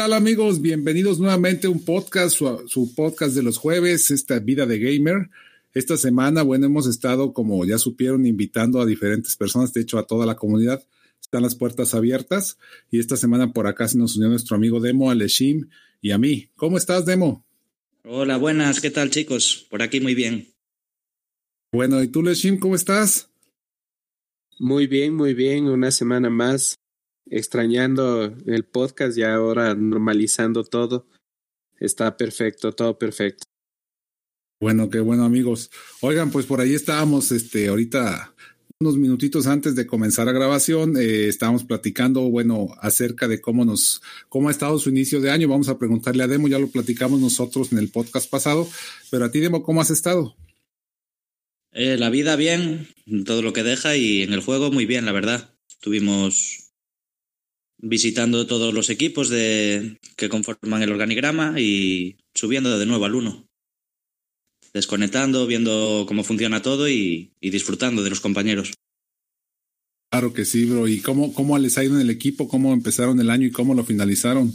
Tal amigos? Bienvenidos nuevamente a un podcast, su, su, podcast de los jueves, esta vida de gamer. Esta semana, bueno, hemos estado, como ya supieron, invitando a diferentes personas, de hecho a toda la comunidad. Están las puertas abiertas y esta semana por acá se nos unió nuestro amigo Demo, Aleshim y a mí. ¿Cómo estás, Demo? Hola, buenas, ¿qué tal chicos? Por aquí muy bien. Bueno, ¿y tú, Leshim, cómo estás? Muy bien, muy bien, una semana más extrañando el podcast y ahora normalizando todo. Está perfecto, todo perfecto. Bueno, qué bueno amigos. Oigan, pues por ahí estábamos, este, ahorita unos minutitos antes de comenzar la grabación, eh, estábamos platicando, bueno, acerca de cómo nos, cómo ha estado su inicio de año. Vamos a preguntarle a Demo, ya lo platicamos nosotros en el podcast pasado, pero a ti, Demo, ¿cómo has estado? Eh, la vida bien, todo lo que deja y en el juego muy bien, la verdad. Tuvimos visitando todos los equipos de, que conforman el organigrama y subiendo de nuevo al uno. Desconectando, viendo cómo funciona todo y, y, disfrutando de los compañeros. Claro que sí, bro. ¿Y cómo, cómo les ha ido en el equipo? ¿Cómo empezaron el año y cómo lo finalizaron?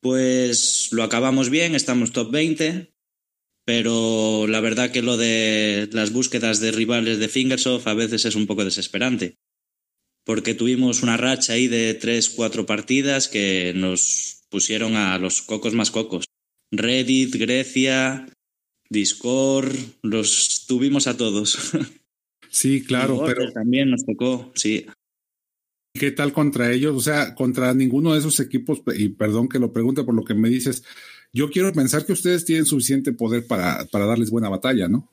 Pues lo acabamos bien, estamos top 20, pero la verdad que lo de las búsquedas de rivales de Fingersoft a veces es un poco desesperante porque tuvimos una racha ahí de tres, cuatro partidas que nos pusieron a los cocos más cocos. Reddit, Grecia, Discord, los tuvimos a todos. Sí, claro, pero también nos tocó, sí. ¿Qué tal contra ellos? O sea, contra ninguno de esos equipos, y perdón que lo pregunte por lo que me dices, yo quiero pensar que ustedes tienen suficiente poder para, para darles buena batalla, ¿no?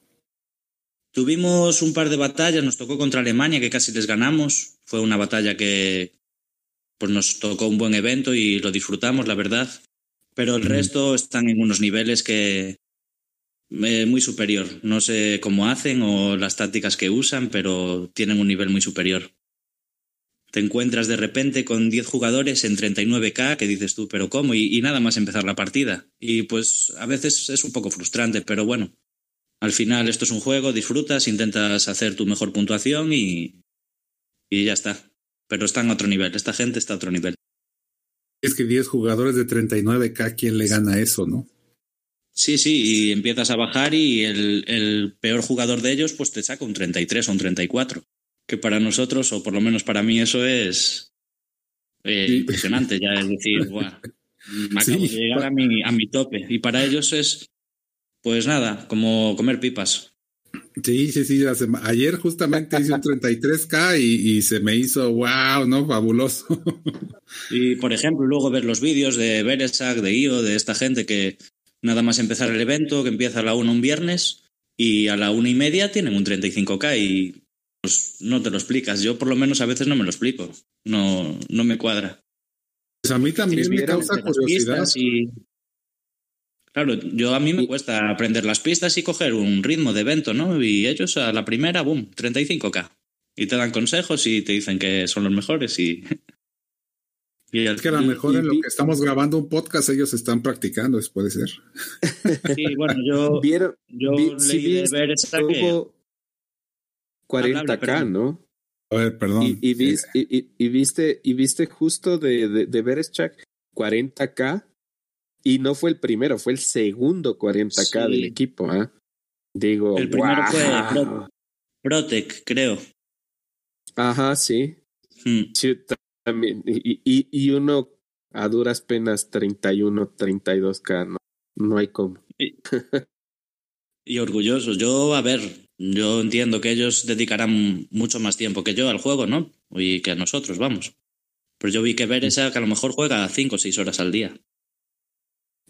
Tuvimos un par de batallas, nos tocó contra Alemania, que casi les ganamos. Fue una batalla que pues nos tocó un buen evento y lo disfrutamos, la verdad. Pero el resto están en unos niveles que eh, muy superior. No sé cómo hacen o las tácticas que usan, pero tienen un nivel muy superior. Te encuentras de repente con 10 jugadores en 39k, que dices tú, pero ¿cómo? Y, y nada más empezar la partida. Y pues a veces es un poco frustrante, pero bueno, al final esto es un juego, disfrutas, intentas hacer tu mejor puntuación y, y ya está. Pero están a otro nivel, esta gente está a otro nivel. Es que 10 jugadores de 39k, ¿quién le gana eso, no? Sí, sí, y empiezas a bajar y el, el, peor jugador de ellos pues te saca un 33 o un 34. Que para nosotros, o por lo menos para mí, eso es eh, sí. impresionante. Ya es decir, Buah, me acabo sí. de llegar a mi, a mi tope. Y para ellos es pues nada, como comer pipas. Sí, sí, sí. Ayer justamente hice un 33K y, y, se me hizo wow, ¿no? Fabuloso. y por ejemplo, luego ver los vídeos de Beresak, de IO, de esta gente que nada más empezar el evento, que empieza a la 1 un viernes y a la una y media tienen un 35K y pues no te lo explicas. Yo por lo menos a veces no me lo explico. No, no me cuadra. Pues a mí también me causa curiosidad. Y, Claro, yo a mí me cuesta aprender las pistas y coger un ritmo de evento, ¿no? Y ellos a la primera, boom, 35k. Y te dan consejos y te dicen que son los mejores y... y es que a lo mejor en lo que estamos grabando un podcast ellos están practicando, eso puede ser. Sí, bueno, yo, ¿Vieron, yo vi, leí si de ver esa que... 40k, perdón. ¿no? A ver, perdón. Y, y, vis, y, y, y, viste, y viste justo de, de, de Bereshchak 40k y no fue el primero, fue el segundo 40k Sí. del equipo, ¿ah? Digo, El primero fue Pro- Protec, creo. Ajá, sí. Hmm. Sí, también. Y, y, y uno a duras penas 31, 32k, no, no hay cómo. Y, y orgullosos. Yo, a ver, yo entiendo que ellos dedicarán mucho más tiempo que yo al juego, ¿no? Y que a nosotros, vamos. Pero yo vi que Beresa que a lo mejor juega 5 o 6 horas al día.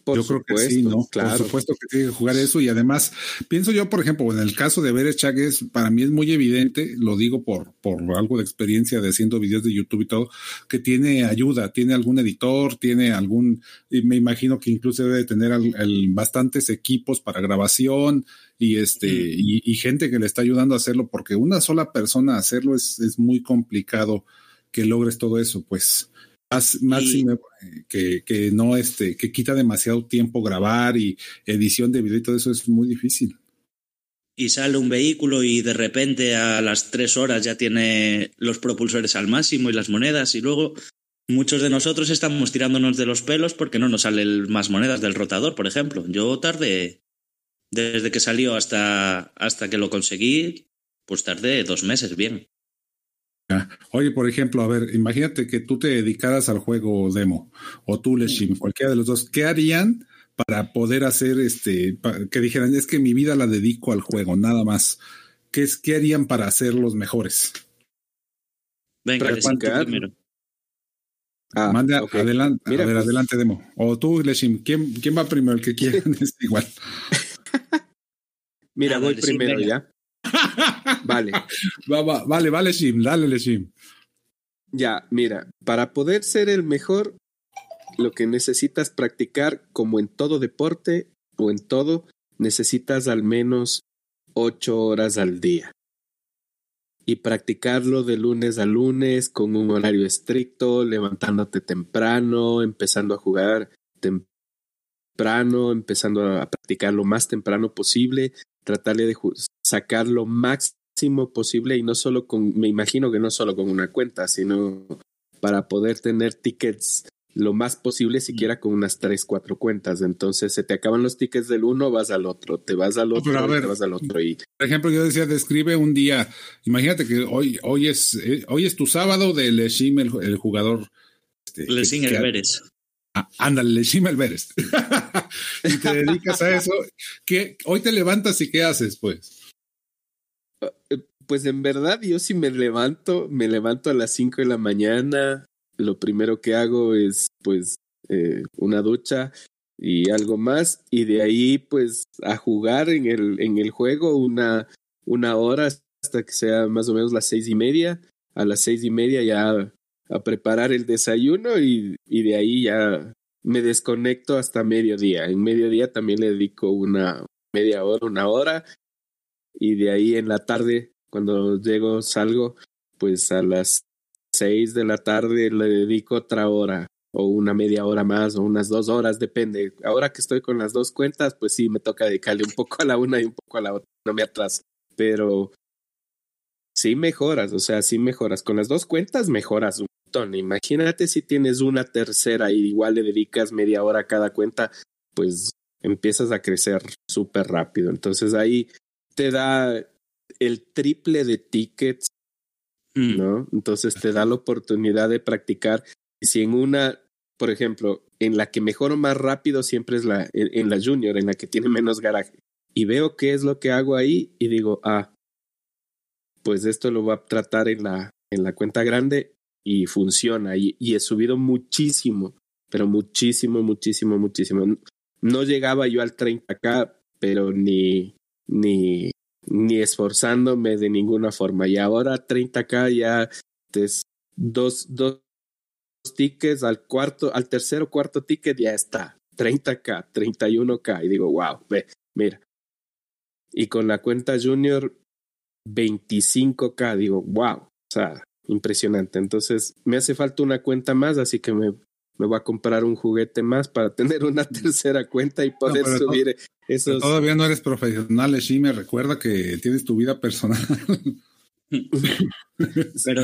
Yo creo que sí, ¿no? Por supuesto que tiene que jugar eso y además pienso yo, por ejemplo, en el caso de Berechak es para mí es muy evidente, lo digo por por algo de experiencia de haciendo videos de YouTube y todo, que tiene ayuda, tiene algún editor, tiene algún, y me imagino que incluso debe tener bastantes equipos para grabación y este y, gente que le está ayudando a hacerlo, porque una sola persona hacerlo es, es muy complicado que logres todo eso, pues máximo que, que, no este, que quita demasiado tiempo grabar y edición de video y todo eso es muy difícil. Y sale un vehículo y de repente a las tres horas ya tiene los propulsores al máximo y las monedas y luego muchos de nosotros estamos tirándonos de los pelos porque no nos salen más monedas del rotador, por ejemplo. Yo tardé, desde que salió hasta, hasta que lo conseguí, pues tardé dos meses bien. Oye, por ejemplo, a ver, imagínate que tú te dedicaras al juego demo o tú, Leshim, cualquiera de los dos, ¿qué harían para poder hacer este, que dijeran, es que mi vida la dedico al juego, nada más? ¿Qué, es, qué harían para ser los mejores? Venga, primero. Ah, Mande adelante, a ver, pues adelante, demo. O tú, Leshim, ¿quién, ¿quién va primero? El que quieran es igual. Mira, voy primero ya. Vale. vale, vale, Sim, dale, Sim. Ya, mira, para poder ser el mejor, lo que necesitas practicar, como en todo deporte o en todo, necesitas al menos ocho horas al día. Y practicarlo de lunes a lunes con un horario estricto, levantándote temprano, empezando a jugar temprano, empezando a practicar lo más temprano posible, tratarle de sacar lo máximo posible y no solo con, me imagino que no solo con una cuenta, sino para poder tener tickets lo más posible, siquiera con unas tres, cuatro cuentas. Entonces se te acaban los tickets del uno, vas al otro, te vas al otro, te vas al otro. Y... Por ejemplo, yo decía, describe un día, imagínate que hoy, hoy, es, eh, hoy es tu sábado de Leshim, el, el jugador. Este, Leshim Alvarez. Ah, ándale, Alvarez. y te dedicas a eso. ¿Qué, hoy te levantas y qué haces, pues? Eh, pues en verdad yo si me levanto, me levanto a las 5 de la mañana, lo primero que hago es pues eh, una ducha y algo más y de ahí pues a jugar en el, en el juego una, una hora hasta que sea más o menos las seis y media. A las seis y media ya a preparar el desayuno y, y de ahí ya me desconecto hasta mediodía. En mediodía también le dedico una media hora, una hora y de ahí en la tarde, cuando llego, salgo, pues a las seis de la tarde le dedico otra hora o una media hora más o unas dos horas, depende. Ahora que estoy con las dos cuentas, pues sí, me toca dedicarle un poco a la una y un poco a la otra, no me atraso, pero sí mejoras, o sea, sí mejoras. Con las dos cuentas mejoras un montón. Imagínate si tienes una tercera y igual le dedicas media hora a cada cuenta, pues empiezas a crecer súper rápido. Entonces ahí te da el triple de tickets, mm. ¿no? Entonces te da la oportunidad de practicar. Si en una, por ejemplo, en la que mejoro más rápido siempre es la, en, la junior, en la que tiene menos garaje. Y veo qué es lo que hago ahí y digo, ah, pues esto lo voy a tratar en la, en la cuenta grande y funciona. Y, he subido muchísimo, pero muchísimo, muchísimo, muchísimo. No llegaba yo al 30k, pero ni, ni, ni esforzándome de ninguna forma. Y ahora 30k ya es dos, dos tickets al cuarto, al tercer o cuarto ticket ya está. 30k, 31k. Y digo, wow, ve, mira. Y con la cuenta junior, 25k. Digo, wow. O sea, impresionante. Entonces, me hace falta una cuenta más, así que me me voy a comprar un juguete más para tener una tercera cuenta y poder subir esos. Todavía no eres profesional, sí me recuerda que tienes tu vida personal. pero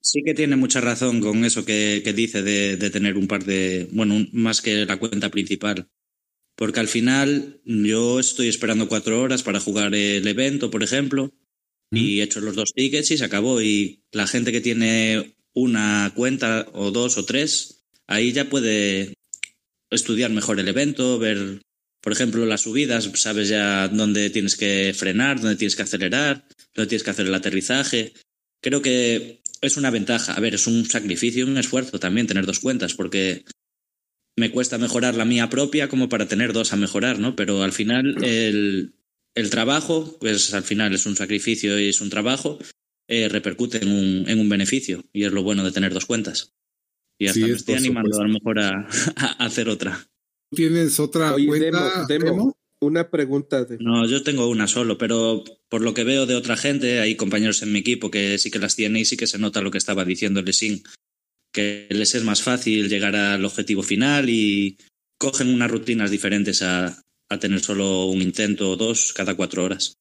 sí, que tiene mucha razón con eso que, dice de, tener un par de, bueno, más que la cuenta principal. Porque al final yo estoy esperando cuatro horas para jugar el evento, por ejemplo, y he hecho los dos tickets y se acabó. Y la gente que tiene una cuenta o dos o tres, ahí ya puede estudiar mejor el evento, ver, por ejemplo, las subidas, sabes ya dónde tienes que frenar, dónde tienes que acelerar, dónde tienes que hacer el aterrizaje. Creo que es una ventaja. A ver, es un sacrificio, un esfuerzo también tener dos cuentas, porque me cuesta mejorar la mía propia como para tener dos a mejorar, ¿no? Pero al final el, el trabajo, pues al final es un sacrificio y es un trabajo, eh, repercute en un, en un beneficio y es lo bueno de tener dos cuentas. Y hasta me estoy animando a lo mejor a, a, hacer otra. ¿Tienes otra cuenta? Demo, Una pregunta. De... No, yo tengo una solo, pero por lo que veo de otra gente, hay compañeros en mi equipo que sí que las tienen y sí que se nota lo que estaba diciendo Lesin, que les es más fácil llegar al objetivo final y cogen unas rutinas diferentes a, a tener solo un intento o dos cada cuatro horas.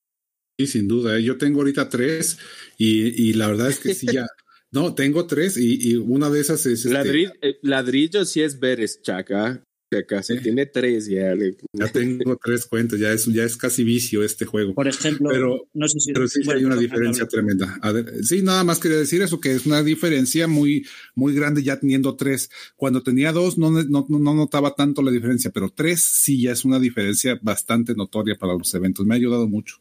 Sí, sin duda. ¿eh? Yo tengo ahorita tres y, y la verdad es que sí ya. No, tengo tres y, y una de esas es. Ladrillo, este... Eh, ladrillo sí es Veres, Chaca. Que acaso sí. tiene tres ya. Ya tengo tres cuentas, ya es, ya es casi vicio este juego. Por ejemplo, pero, no sé si pero sí bueno, hay una diferencia tremenda. A ver, sí, nada más quería decir eso, que es una diferencia muy, muy grande ya teniendo tres. Cuando tenía dos no, no, no notaba tanto la diferencia, pero tres sí ya es una diferencia bastante notoria para los eventos. Me ha ayudado mucho.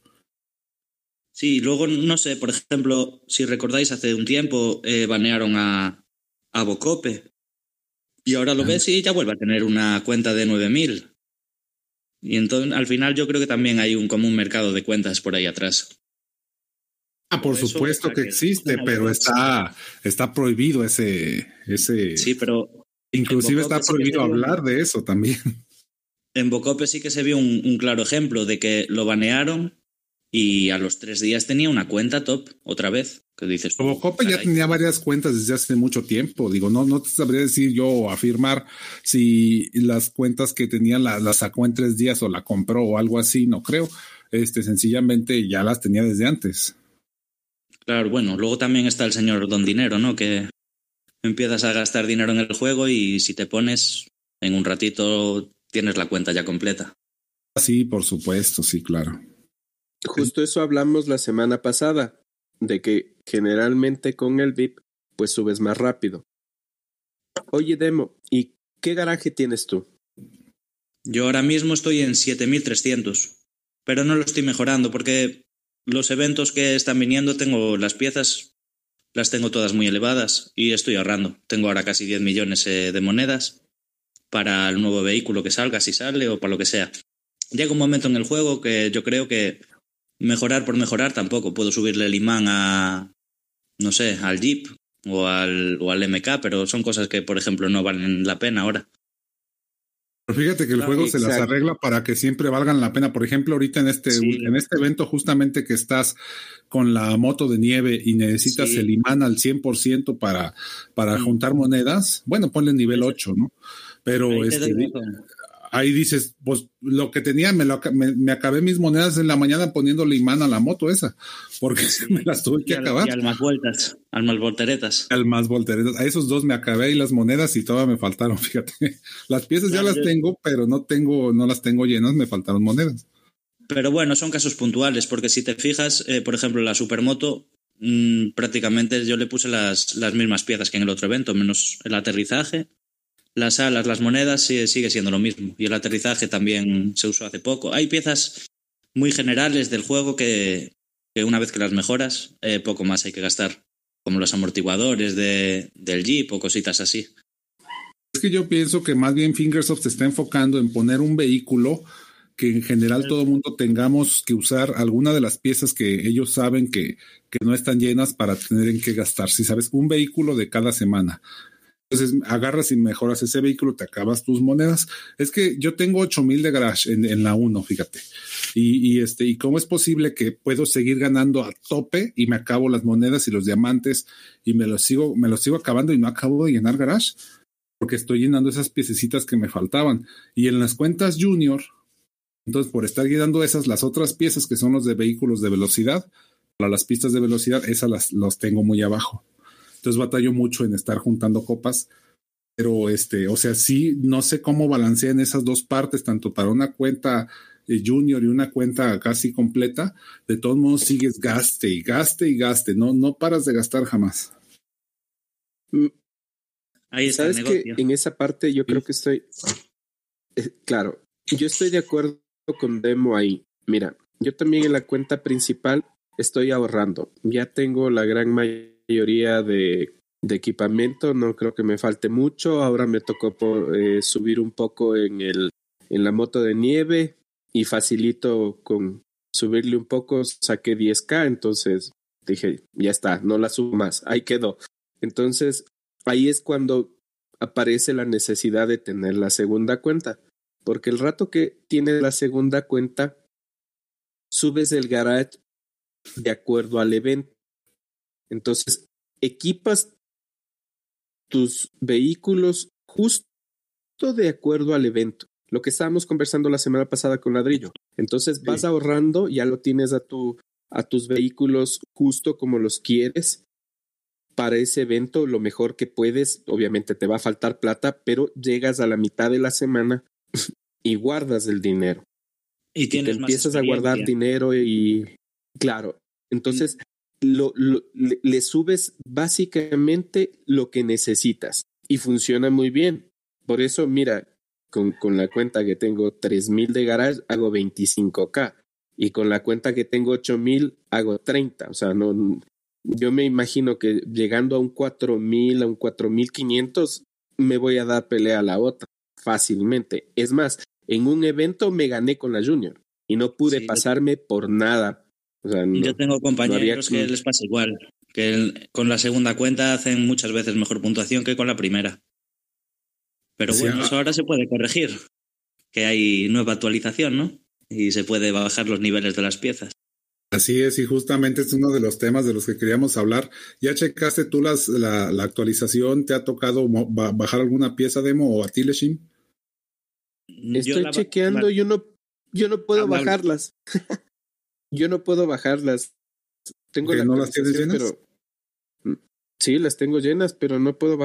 Sí, luego, no sé, por ejemplo, si recordáis, hace un tiempo eh, banearon a, a Bocope. Y ahora lo ah. ves y ya vuelve a tener una cuenta de 9000. Y entonces, al final, yo creo que también hay un común mercado de cuentas por ahí atrás. Ah, por, por supuesto que, que existe, pero está, está prohibido ese, ese. Sí, pero. Inclusive está prohibido sí hablar de eso también. En Bocope sí que se vio un, un claro ejemplo de que lo banearon y a los tres días tenía una cuenta top otra vez. Como Cope ya tenía varias cuentas desde hace mucho tiempo. Digo, no, no te sabría decir yo afirmar si las cuentas que tenía las la sacó en tres días o la compró o algo así, no creo. Este, sencillamente ya las tenía desde antes. Claro, bueno, luego también está el señor Don Dinero, ¿no? Que empiezas a gastar dinero en el juego y si te pones en un ratito tienes la cuenta ya completa. Sí, por supuesto, sí, claro. Justo eso hablamos la semana pasada, de que generalmente con el VIP pues subes más rápido. Oye, Demo, ¿y qué garaje tienes tú? Yo ahora mismo estoy en 7300, pero no lo estoy mejorando porque los eventos que están viniendo tengo las piezas, las tengo todas muy elevadas y estoy ahorrando. Tengo ahora casi 10 millones de monedas para el nuevo vehículo que salga, si sale o para lo que sea. Llega un momento en el juego que yo creo que mejorar por mejorar tampoco. Puedo subirle el imán a, no sé, al Jeep o al, o al MK, pero son cosas que, por ejemplo, no valen la pena ahora. Pero fíjate que el juego Exacto. se las arregla para que siempre valgan la pena. Por ejemplo, ahorita en este, sí. en este evento, justamente que estás con la moto de nieve y necesitas sí. el imán al 100% para, para juntar monedas, bueno, ponle nivel 8, ¿no? Pero este, ahí dices, pues lo que tenía, me, lo, me, me, acabé mis monedas en la mañana poniéndole imán a la moto esa, porque sí, me las tuve que al, acabar. Y al más vueltas, al más volteretas. Al más volteretas. A esos dos me acabé y las monedas y todavía me faltaron, fíjate. Las piezas claro, ya las yo... tengo, pero no tengo, no las tengo llenas, me faltaron monedas. Pero bueno, son casos puntuales, porque si te fijas, eh, por ejemplo, la supermoto, mmm, prácticamente yo le puse las, las mismas piezas que en el otro evento, menos el aterrizaje, las alas, las monedas sigue, sigue siendo lo mismo. Y el aterrizaje también se usó hace poco. Hay piezas muy generales del juego que, una vez que las mejoras, eh, poco más hay que gastar. Como los amortiguadores de, del Jeep o cositas así. Es que yo pienso que más bien Fingersoft se está enfocando en poner un vehículo que en general todo el mundo tengamos que usar alguna de las piezas que ellos saben que, que no están llenas para tener en qué gastar. Si sabes, un vehículo de cada semana. Entonces agarras y mejoras ese vehículo, te acabas tus monedas. Es que yo tengo 8000 de garage en, la 1, fíjate. Y, y, este, ¿y cómo es posible que puedo seguir ganando a tope y me acabo las monedas y los diamantes y me los sigo, me los sigo acabando y no acabo de llenar garage? Porque estoy llenando esas piececitas que me faltaban. Y en las cuentas junior, entonces por estar llenando esas, las otras piezas que son los de vehículos de velocidad, para las pistas de velocidad, esas las los tengo muy abajo. Entonces batallo mucho en estar juntando copas. Pero este, o sea, sí, no sé cómo balancean esas dos partes, tanto para una cuenta eh, junior y una cuenta casi completa. De todos modos, sigues gaste y gaste y gaste. No, no paras de gastar jamás. Ahí está ¿Sabes que en esa parte yo creo que estoy. Eh, claro, yo estoy de acuerdo con Demo ahí. Mira, yo también en la cuenta principal estoy ahorrando. Ya tengo la gran mayoría mayoría de equipamiento, no creo que me falte mucho. Ahora me tocó por, eh, subir un poco en, el, en la moto de nieve y facilito con subirle un poco, saqué 10K, entonces dije, ya está, no la subo más, ahí quedó. Entonces, ahí es cuando aparece la necesidad de tener la segunda cuenta, porque el rato que tienes la segunda cuenta, subes el garage de acuerdo al evento. Entonces, equipas tus vehículos justo de acuerdo al evento. Lo que estábamos conversando la semana pasada con Ladrillo. Entonces vas ahorrando, ya lo tienes a tu a tus vehículos justo como los quieres para ese evento lo mejor que puedes. Obviamente te va a faltar plata, pero llegas a la mitad de la semana y guardas el dinero. Y, tienes empiezas a guardar dinero y claro, entonces lo, le, subes básicamente lo que necesitas y funciona muy bien. Por eso, mira, con, con la cuenta que tengo 3000 de garage, hago 25k. Y con la cuenta que tengo 8000, hago 30. O sea, no, yo me imagino que llegando a un 4000, a un 4500, me voy a dar pelea a la otra fácilmente. Es más, en un evento me gané con la Junior y no pude pasarme por nada. O sea, yo tengo compañeros que les pasa igual, que con la segunda cuenta hacen muchas veces mejor puntuación que con la primera. Pero bueno, eso ahora se puede corregir, que hay nueva actualización, ¿no? Y se puede bajar los niveles de las piezas. Así es, y justamente es uno de los temas de los que queríamos hablar. ¿Ya checaste tú las, la, actualización? ¿Te ha tocado bajar alguna pieza demo o a ti, Leshim? Estoy chequeando, yo no, yo no puedo bajarlas. yo no puedo bajarlas. Tengo la no las tienes llenas? Pero... Mm, sí, las tengo llenas, pero no puedo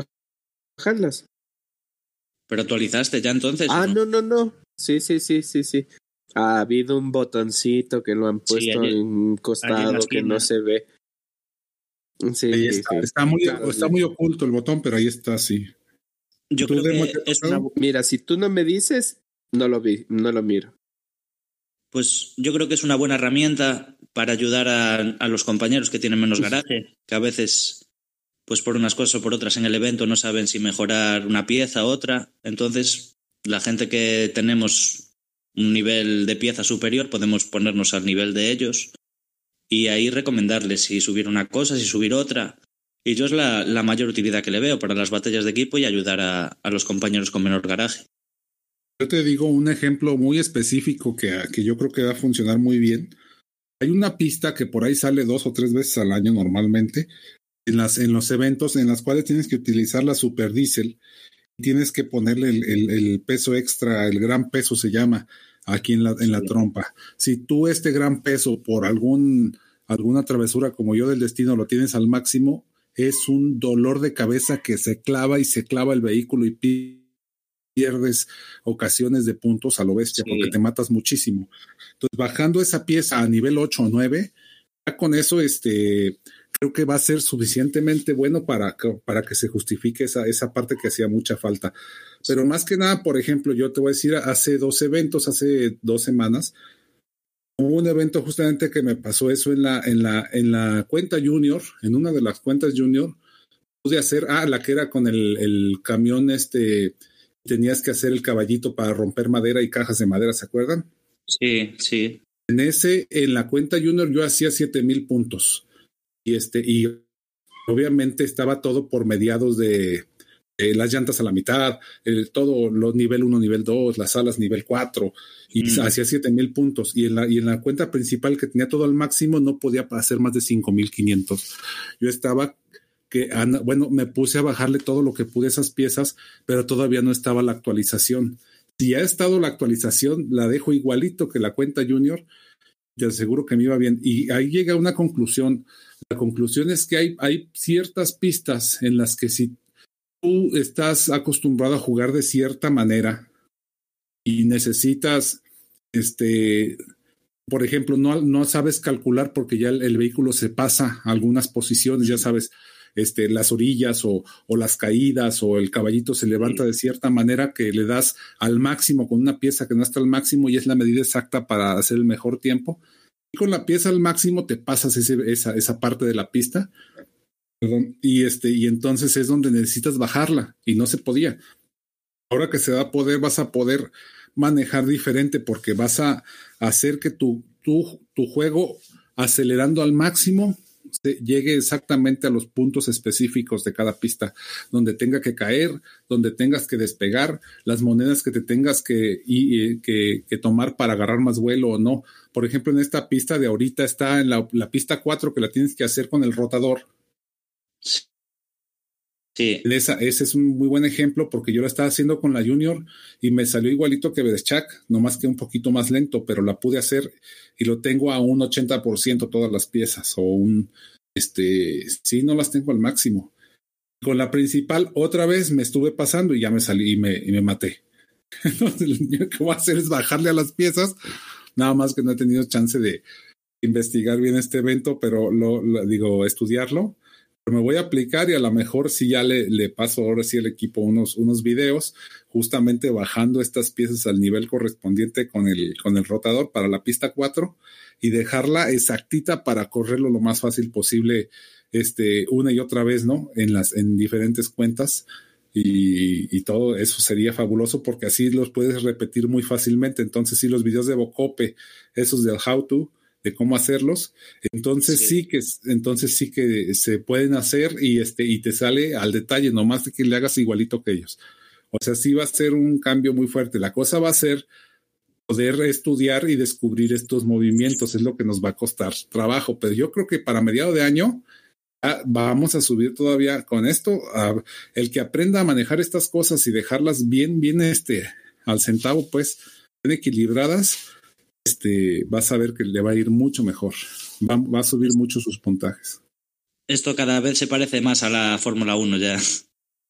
bajarlas. ¿Pero actualizaste ya entonces? Ah, no? no, no, Sí, sí, sí, sí, sí. Ha habido un botoncito que lo han puesto en un costado que no se ve. Sí, está, muy, está muy oculto el botón, pero ahí está, sí. Yo creo que es Mira, si tú no me dices, no lo vi, no lo miro. Pues yo creo que es una buena herramienta para ayudar a, a los compañeros que tienen menos garaje, que a veces, pues por unas cosas o por otras en el evento no saben si mejorar una pieza u otra. Entonces, la gente que tenemos un nivel de pieza superior, podemos ponernos al nivel de ellos y ahí recomendarles si subir una cosa, si subir otra. Y yo es la, la mayor utilidad que le veo para las batallas de equipo y ayudar a, a, los compañeros con menor garaje. Yo te digo un ejemplo muy específico que, que yo creo que va a funcionar muy bien. Hay una pista que por ahí sale dos o tres veces al año normalmente en, las, en los eventos en las cuales tienes que utilizar la super diesel tienes que ponerle el, peso extra, el gran peso se llama aquí en la, en la trompa. Si tú este gran peso por algún, alguna travesura como yo del destino lo tienes al máximo, es un dolor de cabeza que se clava y se clava el vehículo y pierdes ocasiones de puntos a lo bestia porque te matas muchísimo. Entonces, bajando esa pieza a nivel 8 o 9, ya con eso, este, creo que va a ser suficientemente bueno para, para que se justifique esa, esa parte que hacía mucha falta. Pero más que nada, por ejemplo, yo te voy a decir, hace dos eventos, hace dos semanas, hubo un evento justamente que me pasó eso en la, en la, en la cuenta junior, en una de las cuentas junior, pude hacer, ah, la que era con el, el camión este, tenías que hacer el caballito para romper madera y cajas de madera, ¿se acuerdan? Sí, sí. En ese, en la cuenta junior yo hacía siete mil puntos y este, y obviamente estaba todo por mediados de las llantas a la mitad, el, todo los nivel 1, nivel 2, las alas nivel 4, y mm. hacía 7000 puntos. Y en, la, y en la cuenta principal que tenía todo al máximo, no podía hacer más de 5500. Yo estaba que, bueno, me puse a bajarle todo lo que pude esas piezas, pero todavía no estaba la actualización. Si ha estado la actualización, la dejo igualito que la cuenta junior, te aseguro que me iba bien. Y ahí llega una conclusión la conclusión es que hay, ciertas pistas en las que si tú estás acostumbrado a jugar de cierta manera y necesitas, este, por ejemplo, no, no sabes calcular porque ya el, vehículo se pasa a algunas posiciones, ya sabes, este, las orillas o, o, las caídas o el caballito se levanta de cierta manera que le das al máximo con una pieza que no está al máximo y es la medida exacta para hacer el mejor tiempo con la pieza al máximo te pasas esa, esa parte de la pista Perdón, y este, y entonces es donde necesitas bajarla y no se podía. Ahora que se da a poder, vas a poder manejar diferente porque vas a hacer que tu, tu, tu juego acelerando al máximo llegue exactamente a los puntos específicos de cada pista, donde tenga que caer, donde tengas que despegar, las monedas que te tengas que, y, que, que, tomar para agarrar más vuelo o no. Por ejemplo, en esta pista de ahorita está en la, la pista 4 que la tienes que hacer con el rotador. Sí. Ese es un muy buen ejemplo porque yo la estaba haciendo con la Junior y me salió igualito que Berechak, nomás que un poquito más lento, pero la pude hacer y lo tengo a un 80% todas las piezas o un, este, sí, no las tengo al máximo. Con la principal otra vez me estuve pasando y ya me salí y me, maté. Entonces lo que voy a hacer es bajarle a las piezas, nada más que no he tenido chance de investigar bien este evento, pero lo, lo digo, estudiarlo me voy a aplicar y a lo mejor si ya le, paso ahora sí al equipo unos, unos videos, justamente bajando estas piezas al nivel correspondiente con el, con el rotador para la pista 4 y dejarla exactita para correrlo lo más fácil posible, este, una y otra vez, ¿no? En las, en diferentes cuentas. Y, y, todo eso sería fabuloso porque así los puedes repetir muy fácilmente. Entonces, sí, los videos de Bocope, esos del how to, de cómo hacerlos. Entonces sí. sí. que entonces sí que se pueden hacer y este y te sale al detalle, nomás de que le hagas igualito que ellos. O sea, sí va a ser un cambio muy fuerte. La cosa va a ser poder estudiar y descubrir estos movimientos, es lo que nos va a costar trabajo, pero yo creo que para mediado de año vamos a subir todavía con esto. El que aprenda a manejar estas cosas y dejarlas bien, bien este, al centavo, pues, bien equilibradas, este, vas a ver que le va a ir mucho mejor. Va, va, a subir mucho sus puntajes. Esto cada vez se parece más a la Fórmula 1 ya.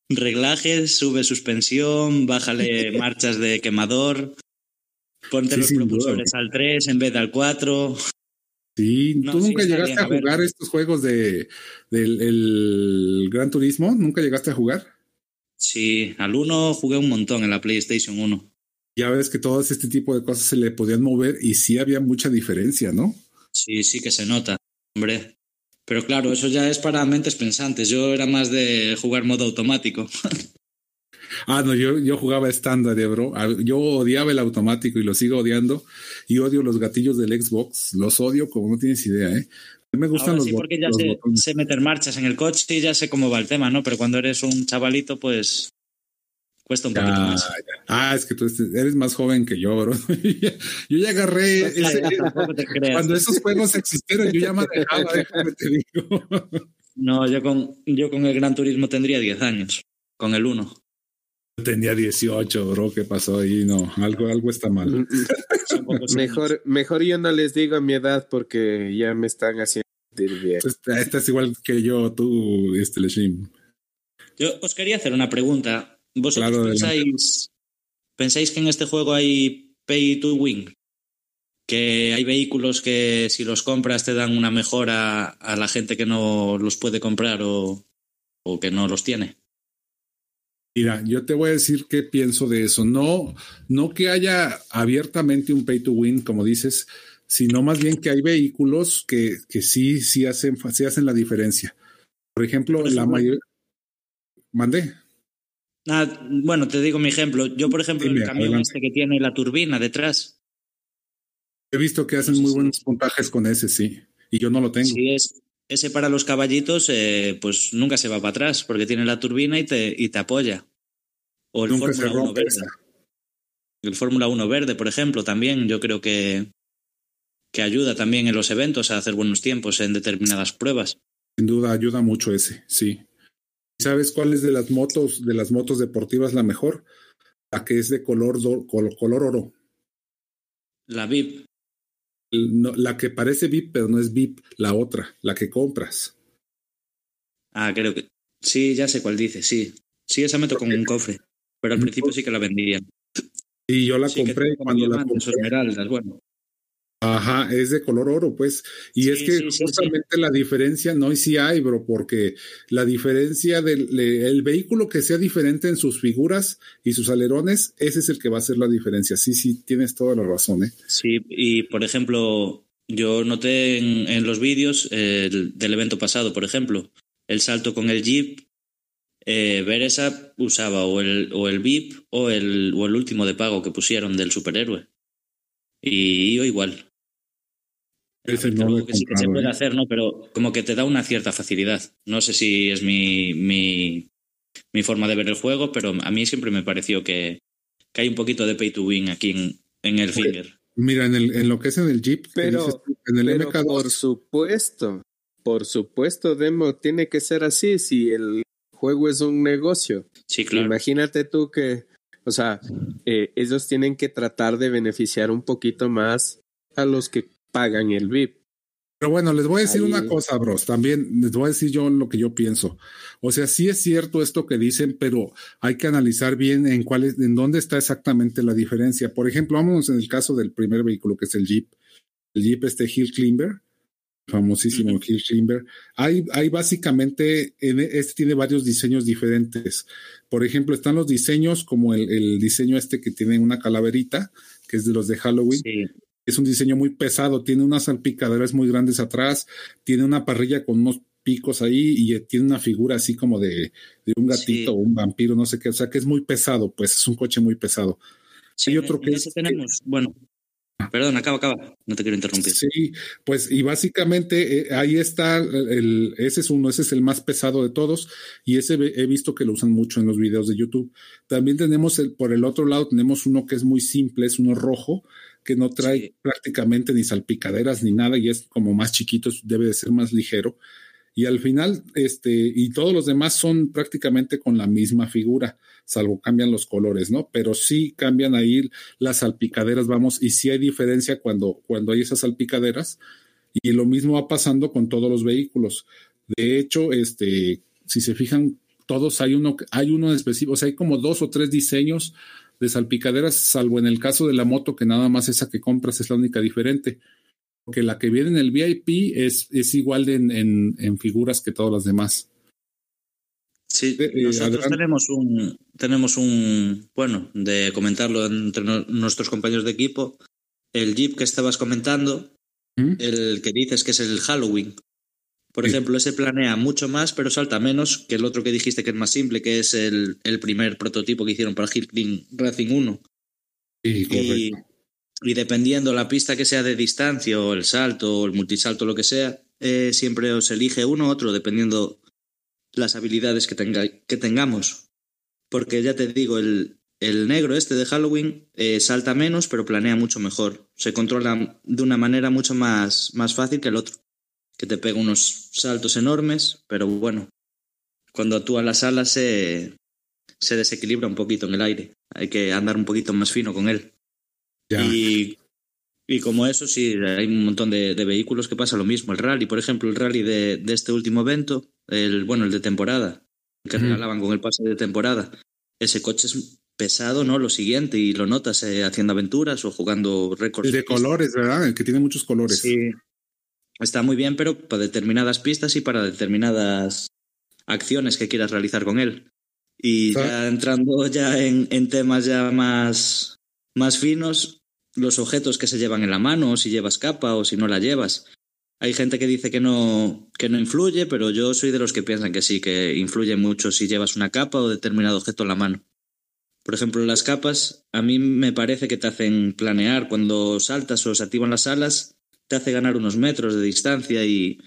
Reglajes, sube suspensión, bájale marchas de quemador, ponte sí, los propulsores duda. al 3 en vez del 4. Sí, no, ¿tú nunca llegaste a, a jugar estos juegos de, del el Gran Turismo? ¿Nunca llegaste a jugar? Sí, al 1 jugué un montón en la PlayStation 1 ya ves que todo este tipo de cosas se le podían mover y sí había mucha diferencia, ¿no? Sí, sí que se nota, hombre. Pero claro, eso ya es para mentes pensantes. Yo era más de jugar modo automático. ah, no, yo, yo jugaba estándar, bro. Yo odiaba el automático y lo sigo odiando. Y odio los gatillos del Xbox. Los odio como no tienes idea, ¿eh? Me gustan Ahora los sí, porque ya sé, sé, meter marchas en el coche y ya sé cómo va el tema, ¿no? Pero cuando eres un chavalito, pues Cuesta un poquito ah, más. Ah, es que tú eres más joven que yo, bro. yo ya agarré. Ese, cuando esos juegos existieron, yo ya manejaba, déjame te digo. No, yo con, yo con el Gran Turismo tendría 10 años, con el 1. Tenía 18, bro, ¿qué pasó ahí? No, algo, algo está mal. mejor, mejor yo no les digo mi edad porque ya me están haciendo bien. Esta, esta es igual que yo, tú, este Leshim. Yo os quería hacer una pregunta. ¿Vosotros claro, pensáis, pensáis que en este juego hay pay to win? Que hay vehículos que si los compras te dan una mejora a la gente que no los puede comprar o, o que no los tiene. Mira, yo te voy a decir qué pienso de eso. No, no que haya abiertamente un pay to win, como dices, sino más bien que hay vehículos que, que sí, sí hacen, sí hacen la diferencia. Por ejemplo, Por la mayoría. Mandé. Ah, bueno, te digo mi ejemplo. Yo, por ejemplo, Dime, el camión adelante. este que tiene la turbina detrás. He visto que hacen muy buenos puntajes con ese, sí. Y yo no lo tengo. Sí, es, ese para los caballitos, eh, pues nunca se va para atrás, porque tiene la turbina y te, y te apoya. O el Fórmula 1 verde. El Fórmula 1 verde, por ejemplo, también yo creo que, que ayuda también en los eventos a hacer buenos tiempos en determinadas pruebas. Sin duda, ayuda mucho ese, sí. ¿Sabes cuál es de las motos, de las motos deportivas la mejor? La que es de color, do, color, color oro. La VIP. No, la que parece VIP, pero no es VIP, la otra, la que compras. Ah, creo que. Sí, ya sé cuál dice, sí. Sí, esa me tocó con un cofre. Pero al principio sí que la vendían. Y yo la sí, compré cuando la compré. Esmeraldas, bueno. Ajá, es de color oro, pues. Y sí, es que sí, justamente la diferencia, no, y sí hay, bro, porque la diferencia del el vehículo que sea diferente en sus figuras y sus alerones, ese es el que va a hacer la diferencia. Sí, sí, tienes toda la razón, ¿eh? Sí, y por ejemplo, yo noté en, en los vídeos eh, del evento pasado, por ejemplo, el salto con el Jeep, eh, Beresa usaba o el, o el VIP o el, o el último de pago que pusieron del superhéroe. Y yo igual. No Algo que sí que se puede ¿eh? hacer, ¿no? Pero como que te da una cierta facilidad. No sé si es mi, mi, mi forma de ver el juego, pero a mí siempre me pareció que, que hay un poquito de pay to win aquí en, en el Oye, Finger. Mira, en, el, en lo que es en el Jeep, Pero- dices en el Pero MK2, por supuesto, por supuesto, Demo, tiene que ser así si el juego es un negocio. Sí, claro. Imagínate tú que, o sea, eh, ellos tienen que tratar de beneficiar un poquito más a los que pagan el VIP. Pero bueno, les voy a decir Ahí- una cosa, bros. También les voy a decir yo lo que yo pienso. O sea, sí es cierto esto que dicen, pero hay que analizar bien en cuál es, en dónde está exactamente la diferencia. Por ejemplo, vámonos en el caso del primer vehículo, que es el Jeep. El Jeep este Hill Climber, famosísimo. Hill Climber. Hay, hay básicamente, en, este tiene varios diseños diferentes. Por ejemplo, están los diseños como el, el diseño este que tiene una calaverita, que es de los de Halloween Sí, es un diseño muy pesado, tiene unas salpicaderas muy grandes atrás, tiene una parrilla con unos picos ahí y eh, tiene una figura así como de, de un gatito Sí. o un vampiro, no sé qué, o sea que es muy pesado, pues es un coche muy pesado. sí, Hay otro en que es- tenemos, bueno, perdón, acaba, acaba, no te quiero interrumpir. Sí, pues y básicamente eh, ahí está, el, ese es uno, ese es el más pesado de todos y ese he visto que lo usan mucho en los videos de YouTube. También tenemos el, por el otro lado, tenemos uno que es muy simple, es uno rojo, que no trae Sí. prácticamente ni salpicaderas ni nada y es como más chiquito, debe de ser más ligero. Y al final, este, y todos los demás son prácticamente con la misma figura, salvo cambian los colores, ¿no? Pero sí cambian ahí las salpicaderas, vamos, y sí hay diferencia cuando, cuando hay esas salpicaderas, y lo mismo va pasando con todos los vehículos. De hecho, este, si se fijan, todos hay uno, hay uno específico, o sea, hay como dos o tres diseños de salpicaderas, salvo en el caso de la moto, que nada más esa que compras es la única diferente. Porque la que viene en el VIP es, es igual de en, en, en figuras que todas las demás. Sí, Eh, eh, nosotros adelante. tenemos un, tenemos un, bueno, de comentarlo entre no- nuestros compañeros de equipo, el Jeep que estabas comentando, ¿Mm? el que dices que es el Halloween. Por Sí. ejemplo, ese planea mucho más, pero salta menos que el otro que dijiste que es más simple, que es el, el primer prototipo que hicieron para Hill Clean Racing 1. Sí, Y, correcto. y dependiendo la pista que sea de distancia o el salto o el multisalto, lo que sea, eh, siempre os elige uno u otro dependiendo las habilidades que, tenga, que tengamos. Porque ya te digo, el, el negro este de Halloween eh, salta menos, pero planea mucho mejor. Se controla de una manera mucho más, más fácil que el otro, que te pega unos saltos enormes, pero bueno, cuando actúa las alas se, se desequilibra un poquito en el aire. Hay que andar un poquito más fino con él. Ya. Y, y como eso, sí, hay un montón de, de vehículos que pasa lo mismo. El rally, por ejemplo, el rally de, de este último evento, el bueno, el de temporada, que regalaban con el pase de temporada. Ese coche es pesado, ¿no? Lo siguiente, y lo notas eh, haciendo aventuras o jugando récords. El de colores, ¿verdad? El que tiene muchos colores. Sí. Está muy bien, pero para determinadas pistas y para determinadas acciones que quieras realizar con él. Y ya entrando ya en, en temas ya más, más finos, los objetos que se llevan en la mano, o si llevas capa o si no la llevas. Hay gente que dice que no, que no influye, pero yo soy de los que piensan que sí, que influye mucho si llevas una capa o determinado objeto en la mano. Por ejemplo, las capas a mí me parece que te hacen planear. Cuando saltas o se activan las alas, te hace ganar unos metros de distancia y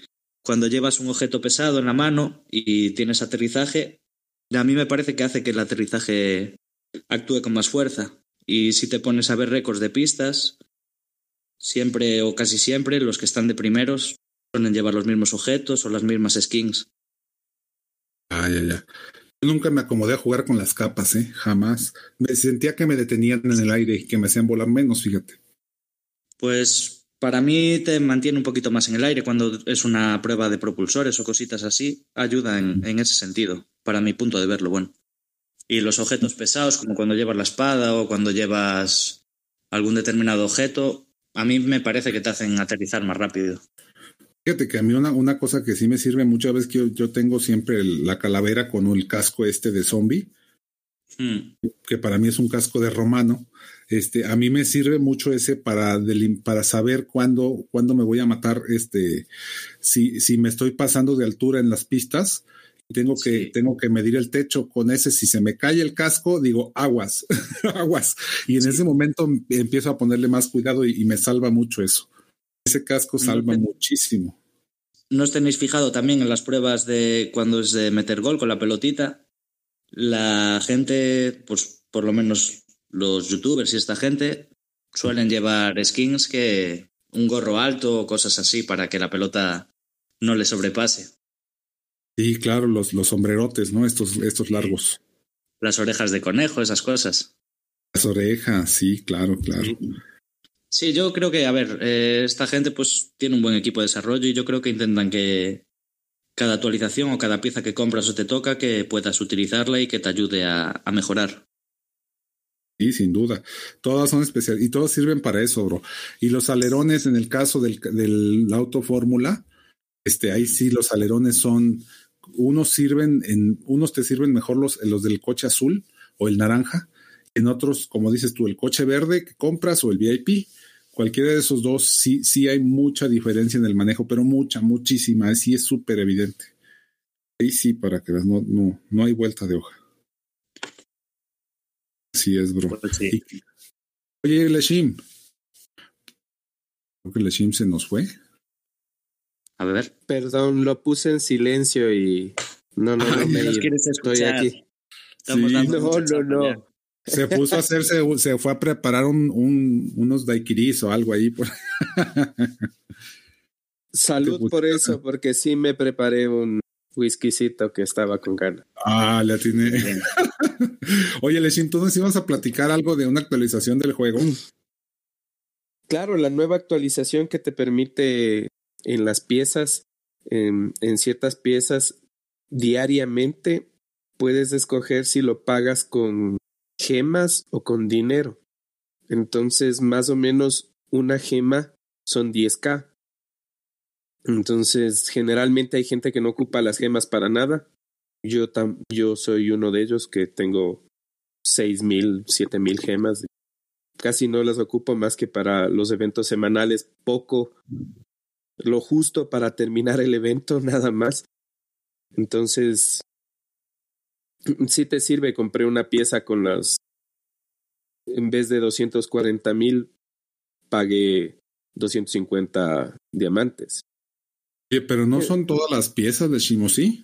cuando llevas un objeto pesado en la mano y tienes aterrizaje, a mí me parece que hace que el aterrizaje actúe con más fuerza. Y si te pones a ver récords de pistas, siempre o casi siempre los que están de primeros suelen llevar los mismos objetos o las mismas skins. Ah, ya, ya. Yo nunca me acomodé a jugar con las capas, ¿eh? Jamás. Me sentía que me detenían en el aire y que me hacían volar menos, fíjate. Pues para mí te mantiene un poquito más en el aire cuando es una prueba de propulsores o cositas así. Ayuda en, en ese sentido, para mi punto de verlo, bueno. Y los objetos pesados, como cuando llevas la espada o cuando llevas algún determinado objeto, a mí me parece que te hacen aterrizar más rápido. Fíjate que a mí una, una cosa que sí me sirve muchas veces que yo, yo tengo siempre el- la calavera con el casco este de zombie. Hmm. que para mí es un casco de romano. Este, a mí me sirve mucho ese para, delim- para saber cuándo, cuándo me voy a matar, este, si, si me estoy pasando de altura en las pistas, tengo que, Sí. tengo que medir el techo con ese. Si se me cae el casco, digo aguas, aguas. Y en Sí. ese momento empiezo a ponerle más cuidado y, y me salva mucho eso. Ese casco salva muchísimo. ¿No os tenéis fijado también en las pruebas de cuando es de meter gol con la pelotita? La gente, pues por lo menos los youtubers y esta gente, suelen llevar skins que un gorro alto o cosas así para que la pelota no le sobrepase. Y claro, los, los sombrerotes, ¿no? Estos, estos largos. Las orejas de conejo, esas cosas. Las orejas, sí, claro, claro. Sí, yo creo que, a ver, eh, esta gente pues tiene un buen equipo de desarrollo y yo creo que intentan que cada actualización o cada pieza que compras o te toca que puedas utilizarla y que te ayude a, a mejorar. Sí, sin duda. Todas son especiales y todas sirven para eso, bro. Y los alerones, en el caso del, auto fórmula, este, ahí sí los alerones son, unos sirven, en, unos te sirven mejor los, los del coche azul o el naranja, en otros, como dices tú, el coche verde que compras o el VIP. Cualquiera de esos dos, sí, sí hay mucha diferencia en el manejo, pero mucha, muchísima. Sí es súper evidente. Ahí sí, para que no, no, no hay vuelta de hoja. Así es, bro. Pues sí. Y- Oye, Leshim. Creo que Leshim se nos fue. A ver, Perdón, lo puse en silencio y no, no, no me nos Estoy aquí. Estamos Sí. dando No, no, no. Se puso a hacerse, se fue a preparar un, un- unos daiquiris o algo ahí. por- Salud por eso, porque sí me preparé un whiskycito que estaba con ganas. Ah, atiné. Bien. Oye, Leshim, tú nos ibas a platicar algo de una actualización del juego. Claro, la nueva actualización que te permite en las piezas, en, en ciertas piezas, diariamente puedes escoger si lo pagas con gemas o con dinero. Entonces, más o menos una gema son 10k. Entonces, generalmente hay gente que no ocupa las gemas para nada. Yo, tam yo soy uno de ellos que tengo 6.000, 7.000 gemas. Casi no las ocupo más que para los eventos semanales, poco, lo justo para terminar el evento, nada más. Entonces, sí te sirve, compré una pieza con las, en vez de 240 mil, pagué 250 diamantes. Oye, pero no son todas las piezas de Shimo, ¿sí?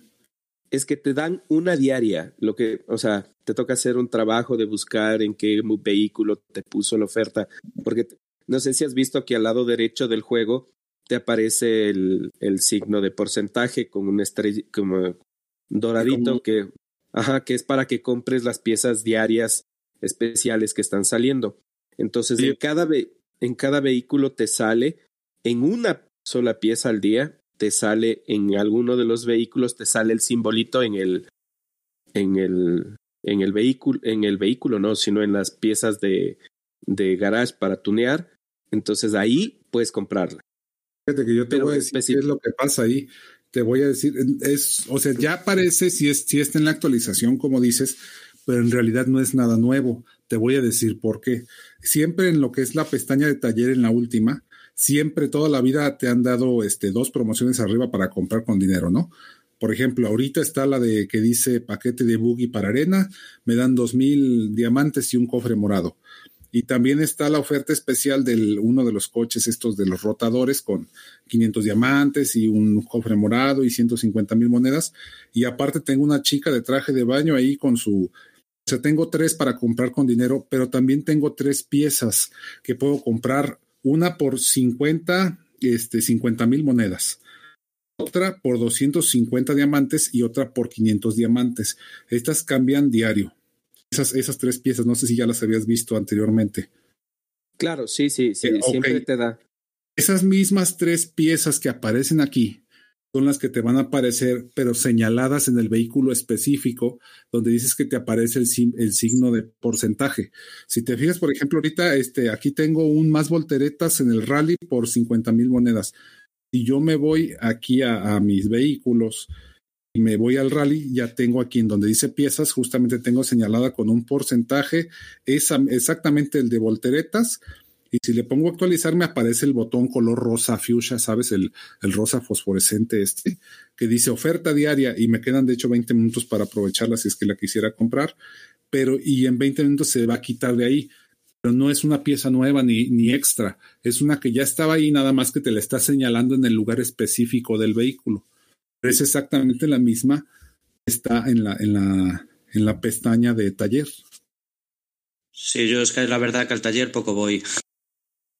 es que te dan una diaria, lo que, o sea, te toca hacer un trabajo de buscar en qué vehículo te puso la oferta, porque no sé si has visto que al lado derecho del juego te aparece el, el signo de porcentaje con una estrella, como doradito Como- que, ajá, que es para que compres las piezas diarias especiales que están saliendo. Entonces, Sí. en cada, ve- en cada vehículo te sale en una sola pieza al día te sale en alguno de los vehículos, te sale el simbolito en el, en el, en el vehículo, en el vehículo, no, sino en las piezas de, de garage para tunear. Entonces ahí puedes comprarla. Fíjate que yo te Pero voy a decir qué es lo que pasa ahí. Te voy a decir, es, o sea, ya aparece si es, si está en la actualización, como dices, pero en realidad no es nada nuevo. Te voy a decir por qué. Siempre en lo que es la pestaña de taller en la última, siempre toda la vida te han dado este, dos promociones arriba para comprar con dinero, ¿no? Por ejemplo, ahorita está la de que dice paquete de buggy para arena, me dan dos mil diamantes y un cofre morado. Y también está la oferta especial de uno de los coches estos de los rotadores con 500 diamantes y un cofre morado y 150 mil monedas. Y aparte tengo una chica de traje de baño ahí con su... O sea, tengo tres para comprar con dinero, pero también tengo tres piezas que puedo comprar. Una por 50, este, 50 mil monedas. Otra por 250 diamantes y otra por 500 diamantes. Estas cambian diario. Esas, esas tres piezas, no sé si ya las habías visto anteriormente. Claro, sí, sí, sí, Eh, siempre te da. Esas mismas tres piezas que aparecen aquí son las que te van a aparecer, pero señaladas en el vehículo específico, donde dices que te aparece el, el signo de porcentaje. Si te fijas, por ejemplo, ahorita este, aquí tengo un más volteretas en el rally por 50 mil monedas. Si yo me voy aquí a, mis vehículos, y me voy al rally, ya tengo aquí en donde dice piezas, justamente tengo señalada con un porcentaje, es exactamente el de volteretas. Y si le pongo actualizar, me aparece el botón color rosa fuchsia, ¿sabes? El, el rosa fosforescente este, que dice oferta diaria y me quedan de hecho 20 minutos para aprovecharla si es que la quisiera comprar. Pero y en 20 minutos se va a quitar de ahí pero no es una pieza nueva ni, ni extra, es una que ya estaba ahí, nada más que te la está señalando en el lugar específico del vehículo. es exactamente la misma que está en la, en la, en la pestaña de taller. Sí, yo es que la verdad que al taller poco voy.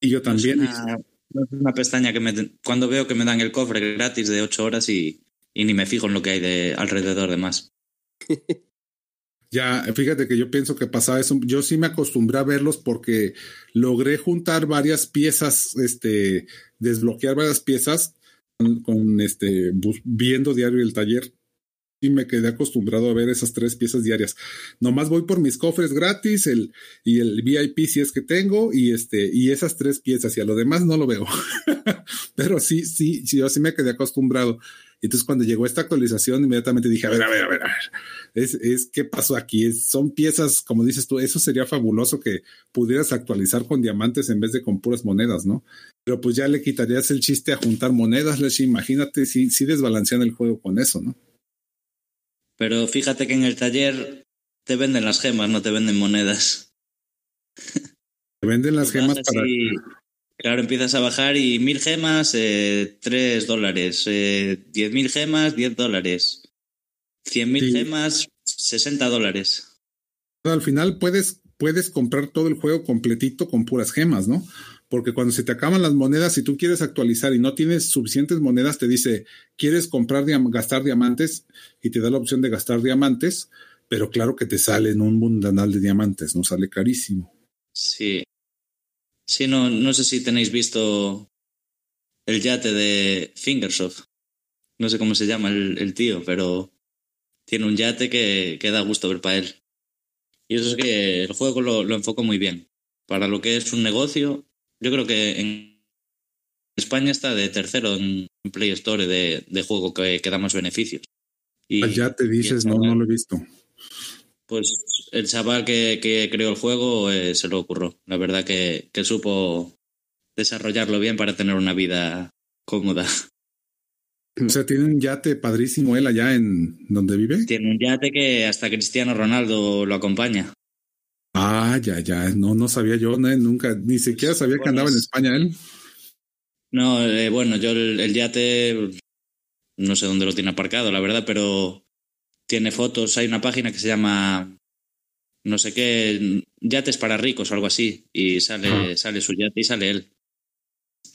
Y yo también. es una, pestaña que me, cuando veo que me dan el cofre gratis de ocho horas y, y ni me fijo en lo que hay de alrededor de más. Ya, fíjate que yo pienso que pasaba eso. Yo sí me acostumbré a verlos porque logré juntar varias piezas, este, desbloquear varias piezas con, este, viendo diario el taller. Y me quedé acostumbrado a ver esas tres piezas diarias. Nomás voy por mis cofres gratis, el, y el VIP si es que tengo, y este, y esas tres piezas, y a lo demás no lo veo. Pero sí, sí, yo sí me quedé acostumbrado. Entonces, cuando llegó esta actualización, inmediatamente dije, a ver, a ver, a ver, a ver, es, es qué pasó aquí. son piezas, como dices tú, eso sería fabuloso que pudieras actualizar con diamantes en vez de con puras monedas, ¿no? Pero pues ya le quitarías el chiste a juntar monedas, Imagínate si, si desbalancean el juego con eso, ¿no? Pero fíjate que en el taller te venden las gemas, no te venden monedas. Te venden las gemas para. Claro, empiezas a bajar y mil gemas, eh, tres dólares. Eh, diez mil gemas, diez dólares. Cien mil gemas, sesenta dólares. Al final puedes, puedes comprar todo el juego completito con puras gemas, ¿no? Porque cuando se te acaban las monedas, si tú quieres actualizar y no tienes suficientes monedas, te dice, ¿quieres comprar, gastar diamantes? Y te da la opción de gastar diamantes, pero claro que te sale en un mundanal de diamantes, ¿no? Sale carísimo. Sí, Sí, no, no sé si tenéis visto el yate de Fingersoft. No sé cómo se llama el, tío, pero tiene un yate que, que, da gusto ver para él. Y eso es que el juego lo, lo enfocó muy bien. Para lo que es un negocio, yo creo que en España está de tercero en Play Store de, de juego que, que, da más beneficios. Y, el yate dices, no, no lo he visto. Pues el chaval que, creó el juego eh, se lo ocurrió. La verdad que, supo desarrollarlo bien para tener una vida cómoda. O sea, tiene un yate padrísimo él allá en donde vive. Tiene un yate que hasta Cristiano Ronaldo lo acompaña. Ah, ya, ya, no, no sabía yo, nunca, ni siquiera sabía que andaba en España él. No, eh, bueno, yo el, yate no sé dónde lo tiene aparcado, la verdad, pero tiene fotos, hay una página que se llama no sé qué, yates para ricos o algo así, y sale, ah. sale su yate y sale él.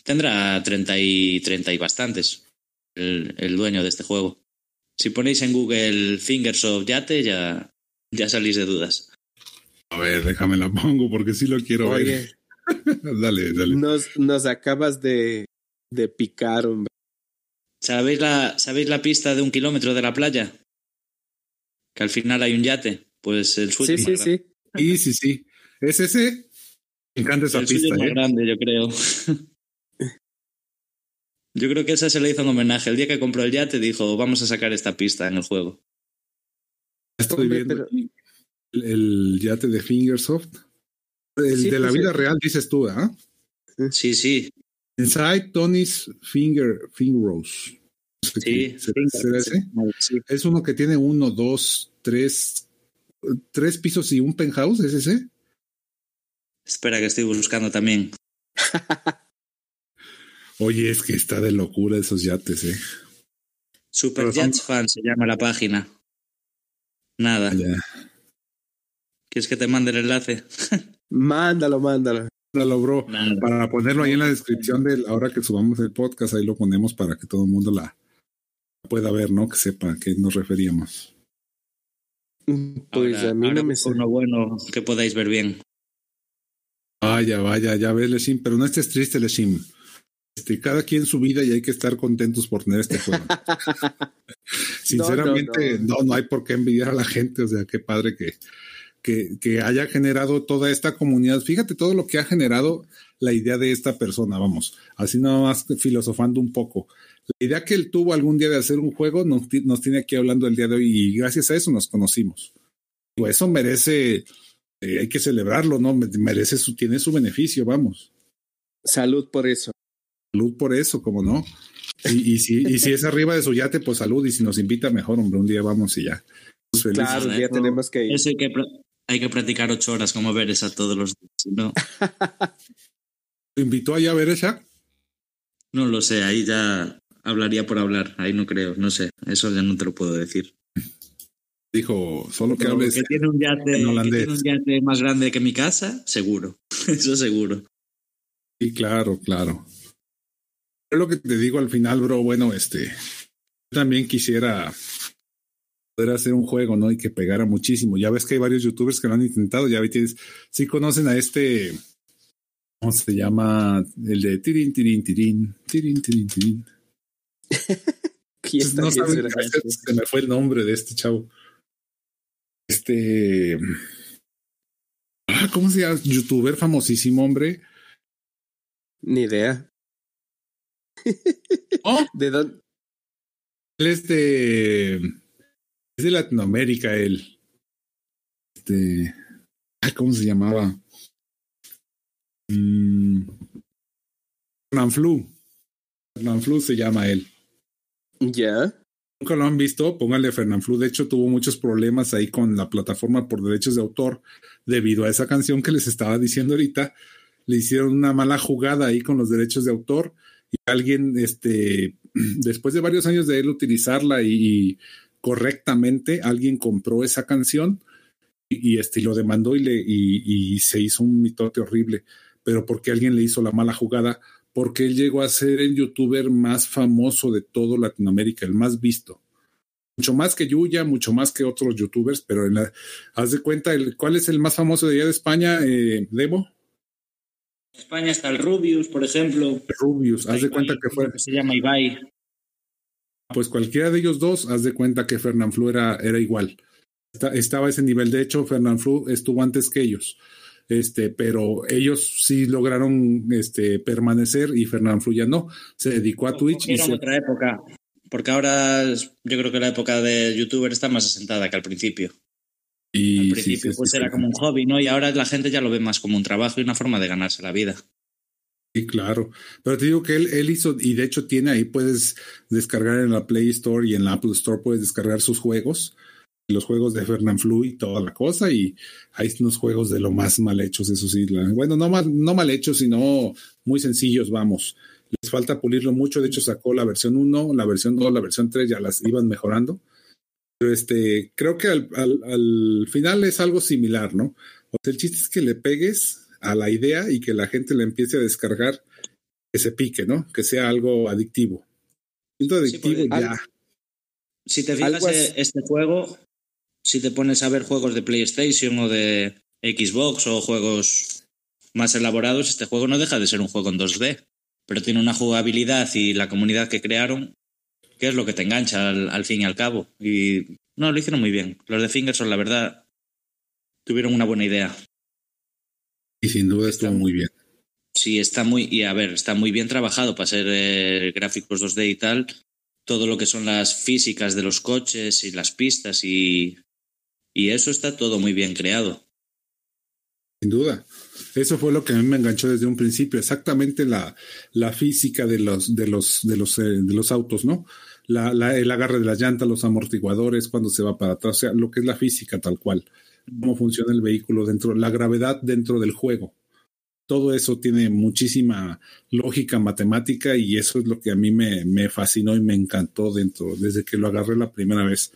Tendrá 30 y, 30 y bastantes el, el, dueño de este juego. Si ponéis en Google Fingers of Yate, ya, ya salís de dudas. A ver, déjame la pongo porque sí lo quiero ver. dale, dale. Nos, nos acabas de, de picar, hombre. ¿Sabéis la, ¿Sabéis la pista de un kilómetro de la playa? Que al final hay un yate. Pues el suyo. Sí, sí, sí. Sí, sí, sí. Es ese. Me encanta esa pista. Es más ¿eh? grande, yo creo. yo creo que esa se le hizo un homenaje. El día que compró el yate dijo, vamos a sacar esta pista en el juego. Estoy viendo el, yate de Fingersoft. El de la pues, vida real, dices tú, ¿ah? Sí, sí. Inside Tony's Finger, Fingerrose. Sí, sí, Es uno que tiene uno, dos, tres, tres pisos y un penthouse, ¿es ese? Espera que estoy buscando también. Oye, es que está de locura esos yates, ¿eh? Super Jets Fan se llama la página. Nada. ¿Quieres que te mande el enlace? mándalo, mándalo. Mándalo, bro. Para ponerlo ahí en la descripción de ahora que subamos el podcast, ahí lo ponemos para que todo el mundo la pueda ver, ¿no? Que sepa a qué nos referíamos. Pues a mí no me uno bueno que podáis ver bien. Vaya, vaya, ya ves, Leshim, pero no estés triste, Leshim. Este, cada quien su vida y hay que estar contentos por tener este juego. Sinceramente, no no, hay por qué envidiar a la gente, o sea, qué padre que, que, que haya generado toda esta comunidad. Fíjate todo lo que ha generado la idea de esta persona, vamos, así nada más filosofando un poco. La idea que él tuvo algún día de hacer un juego nos, nos tiene aquí hablando el día de hoy y gracias a eso nos conocimos. eso merece, eh, hay que celebrarlo, ¿no? Merece su, tiene su beneficio, vamos. Salud por eso. Salud por eso, como no. Y, y, si, y si es arriba de su yate, pues salud. Y si nos invita, mejor, hombre, un día vamos y ya. Claro, ya tenemos que ir. Eso hay que, hay que practicar ocho horas como ver esa todos los días. ¿no? ¿Te invitó allá a ver esa? No lo sé, ahí ya hablaría por hablar, ahí no creo, no sé, eso ya no te lo puedo decir. Dijo, solo que hables que tiene un yate, en holandés. Que tiene un yate más grande que mi casa, seguro, eso seguro. Sí, claro, claro. Es lo que te digo al final, bro, bueno, este, también quisiera poder hacer un juego, ¿no? Y que pegara muchísimo. Ya ves que hay varios youtubers que lo han intentado, ya ves, sí conocen a este, ¿cómo se llama? El de tirin, tirin, tirin, tirin, tirin, tirin. no saben, se me fue el nombre de este chavo. Este, ah, ¿cómo se llama? Youtuber famosísimo, hombre. Ni idea. ¿Oh? ¿De dónde? Él es de. Es de Latinoamérica, él. Este. ¿Cómo se llamaba? Mm, Fernanflu. Fernanflu se llama él. Ya. Nunca lo han visto, póngale Fernanflu. De hecho, tuvo muchos problemas ahí con la plataforma por derechos de autor debido a esa canción que les estaba diciendo ahorita. Le hicieron una mala jugada ahí con los derechos de autor y alguien, este, después de varios años de él utilizarla y, correctamente, alguien compró esa canción y, este, lo demandó y, le, y, y se hizo un mitote horrible. Pero porque alguien le hizo la mala jugada, porque él llegó a ser el youtuber más famoso de todo Latinoamérica, el más visto. Mucho más que Yuya, mucho más que otros youtubers, pero en la, haz de cuenta, el, ¿cuál es el más famoso de allá de España, eh, Demo? España está el Rubius, por ejemplo. Rubius, haz de cuenta que fue. se llama Ibai. Pues cualquiera de ellos dos, haz de cuenta que Fernán Flu era, era igual. estaba a ese nivel. De hecho, Fernán Flu estuvo antes que ellos. Este, pero ellos sí lograron este, permanecer y Fernán Flu ya no. Se dedicó a Twitch. Era y otra época. Porque ahora yo creo que la época de youtuber está más asentada que al principio. Y Al principio sí, pues sí, era como un hobby, ¿no? Y ahora la gente ya lo ve más como un trabajo y una forma de ganarse la vida. Sí, claro. Pero te digo que él, él hizo, y de hecho tiene ahí, puedes descargar en la Play Store y en la Apple Store, puedes descargar sus juegos, los juegos de Fernand Flu y toda la cosa, y hay unos juegos de lo más mal hechos, eso sí. bueno, no mal, no mal hechos, sino muy sencillos, vamos. Les falta pulirlo mucho, de hecho sacó la versión 1, la versión 2, la versión 3, ya las iban mejorando. Pero este, creo que al, al, al final es algo similar, ¿no? O sea, el chiste es que le pegues a la idea y que la gente la empiece a descargar, que se pique, ¿no? Que sea algo adictivo. Siento adictivo ya. Si te fijas, eh, este juego, si te pones a ver juegos de PlayStation o de Xbox o juegos más elaborados, este juego no deja de ser un juego en 2D, pero tiene una jugabilidad y la comunidad que crearon que es lo que te engancha al, al fin y al cabo. Y no, lo hicieron muy bien. Los de Fingerson, la verdad, tuvieron una buena idea. Y sin duda estuvo muy bien. Sí, está muy, y a ver, está muy bien trabajado para ser eh, gráficos 2D y tal. Todo lo que son las físicas de los coches y las pistas y, y eso está todo muy bien creado. Sin duda. Eso fue lo que a mí me enganchó desde un principio, exactamente la, la física de los, de los, de los, eh, de los autos, ¿no? La, la, el agarre de las llantas, los amortiguadores, cuando se va para atrás, o sea, lo que es la física tal cual, cómo funciona el vehículo dentro, la gravedad dentro del juego. Todo eso tiene muchísima lógica matemática y eso es lo que a mí me, fascinó y me encantó dentro, desde que lo agarré la primera vez.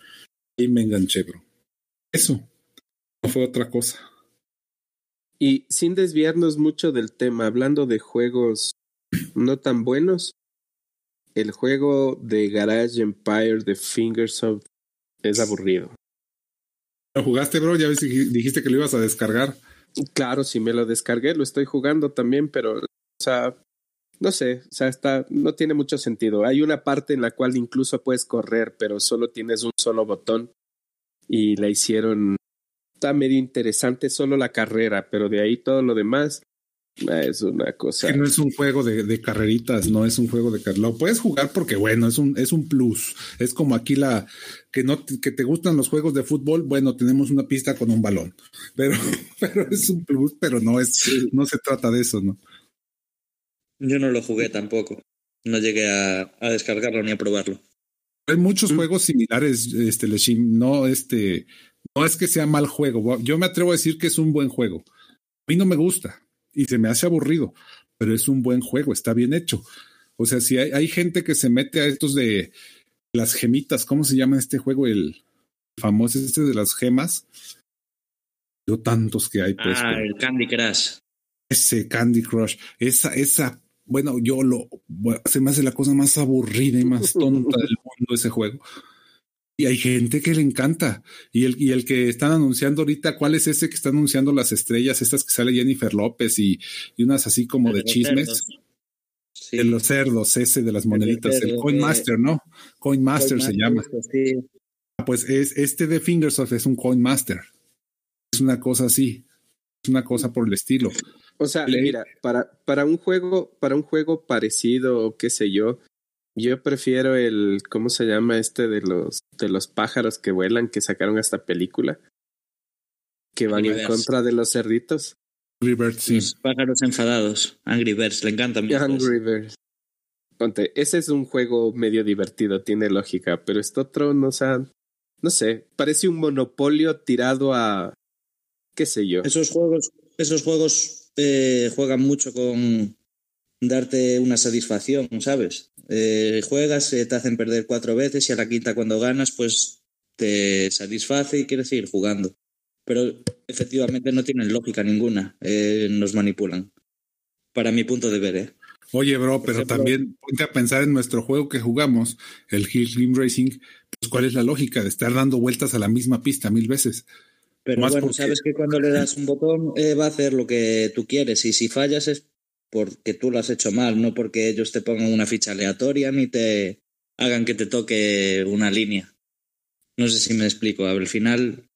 Y me enganché, bro. Eso. No fue otra cosa. Y sin desviarnos mucho del tema, hablando de juegos no tan buenos, el juego de Garage Empire de Fingersoft es aburrido. ¿Lo jugaste, bro? Ya ves, dijiste que lo ibas a descargar. Claro, si me lo descargué, lo estoy jugando también, pero, o sea, no sé, o sea, está, no tiene mucho sentido. Hay una parte en la cual incluso puedes correr, pero solo tienes un solo botón y la hicieron, está medio interesante solo la carrera, pero de ahí todo lo demás es una cosa. Que no es un juego de, de carreritas, no es un juego de carreritas. Lo puedes jugar porque, bueno, es un, es un plus. Es como aquí la que no que te gustan los juegos de fútbol. Bueno, tenemos una pista con un balón, pero, pero es un plus, pero no es, no se trata de eso, ¿no? Yo no lo jugué tampoco. No llegué a, a descargarlo ni a probarlo. Hay muchos mm. juegos similares, este, Leshim. No, este, no es que sea mal juego. Yo me atrevo a decir que es un buen juego. A mí no me gusta y se me hace aburrido, pero es un buen juego, está bien hecho. O sea, si hay, hay gente que se mete a estos de las gemitas, ¿cómo se llama este juego? El famoso este de las gemas. Yo tantos que hay. Pues, ah, el Candy Crush. Ese Candy Crush. Esa, esa, bueno, yo lo, se me hace la cosa más aburrida y más tonta del mundo ese juego. Y hay gente que le encanta. Y el, y el que están anunciando ahorita, ¿cuál es ese que está anunciando las estrellas? Estas que sale Jennifer López y, y unas así como de, chismes. Sí. De los cerdos, ese de las moneditas, el, Coin Master, ¿no? Coin Master se llama. Sí. Pues es este de Fingersoft es un Coin Master. Es una cosa así. Es una cosa por el estilo. O sea, Le mira, para, para un juego, para un juego parecido, qué sé yo, yo prefiero el, ¿cómo se llama este de los de los pájaros que vuelan que sacaron esta película? Que van Angry en Birds. contra de los cerditos. Angry Birds, sí. Los pájaros enfadados. Angry Birds, le encanta Angry Birds. Ponte, ese es un juego medio divertido, tiene lógica, pero este otro, no, o sea, no sé, parece un monopolio tirado a, qué sé yo. Esos juegos, esos juegos eh, juegan mucho con darte una satisfacción, ¿sabes? Eh, juegas, eh, te hacen perder cuatro veces y a la quinta cuando ganas, pues te satisface y quieres seguir jugando. Pero efectivamente no tienen lógica ninguna, eh, nos manipulan. Para mi punto de ver, ¿eh? Oye, bro, pero ejemplo, también ponte a pensar en nuestro juego que jugamos, el Hill Rim Racing, pues cuál es la lógica de estar dando vueltas a la misma pista mil veces. Pero Más bueno, porque... sabes que cuando le das un botón eh, va a hacer lo que tú quieres y si fallas es porque tú lo has hecho mal, no porque ellos te pongan una ficha aleatoria ni te hagan que te toque una línea. No sé si me explico. Al final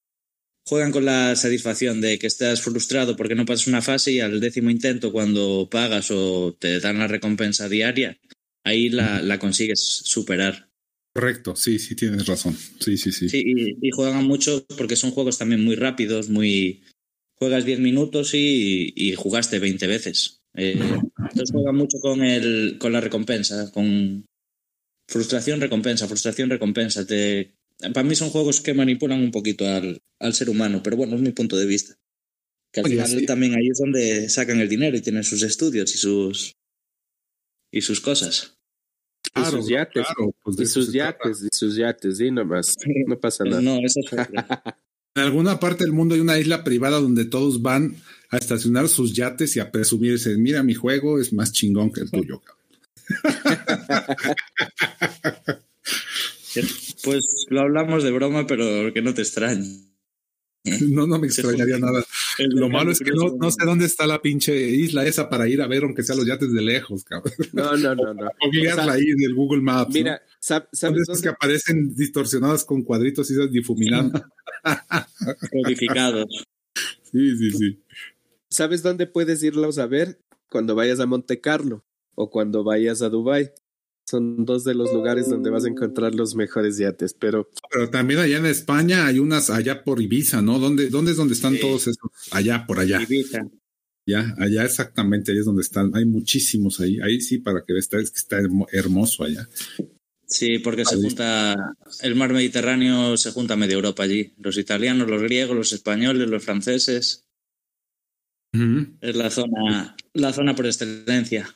juegan con la satisfacción de que estás frustrado porque no pasas una fase y al décimo intento cuando pagas o te dan la recompensa diaria, ahí la, la consigues superar. Correcto, sí, sí, tienes razón. Sí, sí, sí. Sí, y, y juegan mucho porque son juegos también muy rápidos, muy... Juegas 10 minutos y, y jugaste 20 veces. Eh, entonces juega mucho con, el, con la recompensa, con frustración, recompensa, frustración, recompensa. Te, para mí son juegos que manipulan un poquito al, al ser humano, pero bueno, es mi punto de vista. Que al Oye, final sí. también ahí es donde sacan el dinero y tienen sus estudios y sus, y sus cosas. Claro, y sus yates, claro, pues y sus yates, y sus yates, y nomás, no pasa nada. No, eso es En alguna parte del mundo hay una isla privada donde todos van a estacionar sus yates y a presumirse, mira, mi juego es más chingón que el tuyo, Pues lo hablamos de broma, pero que no te extrañe. No, no me extrañaría nada. Lo malo es que no, no, sé dónde está la pinche isla esa para ir a ver, aunque sea los yates de lejos, cabrón. No, no, no, no. O sea, ahí en el Google Maps. Mira, ¿no? ¿Sabes dónde? que aparecen distorsionadas con cuadritos y difuminadas. Codificados. Sí, sí, sí. ¿Sabes dónde puedes irlos a ver? Cuando vayas a Monte Carlo o cuando vayas a Dubai son dos de los lugares donde vas a encontrar los mejores yates, pero... Pero también allá en España hay unas allá por Ibiza, ¿no? ¿Dónde, dónde es donde están sí. todos esos? Allá, por allá. Ibiza. Ya, allá exactamente, ahí es donde están. Hay muchísimos ahí. Ahí sí, para que veas, es que está hermoso allá. Sí, porque se junta, el mar Mediterráneo se junta media Europa allí. Los italianos, los griegos, los españoles, los franceses. Uh -huh. Es la zona, la zona por excelencia.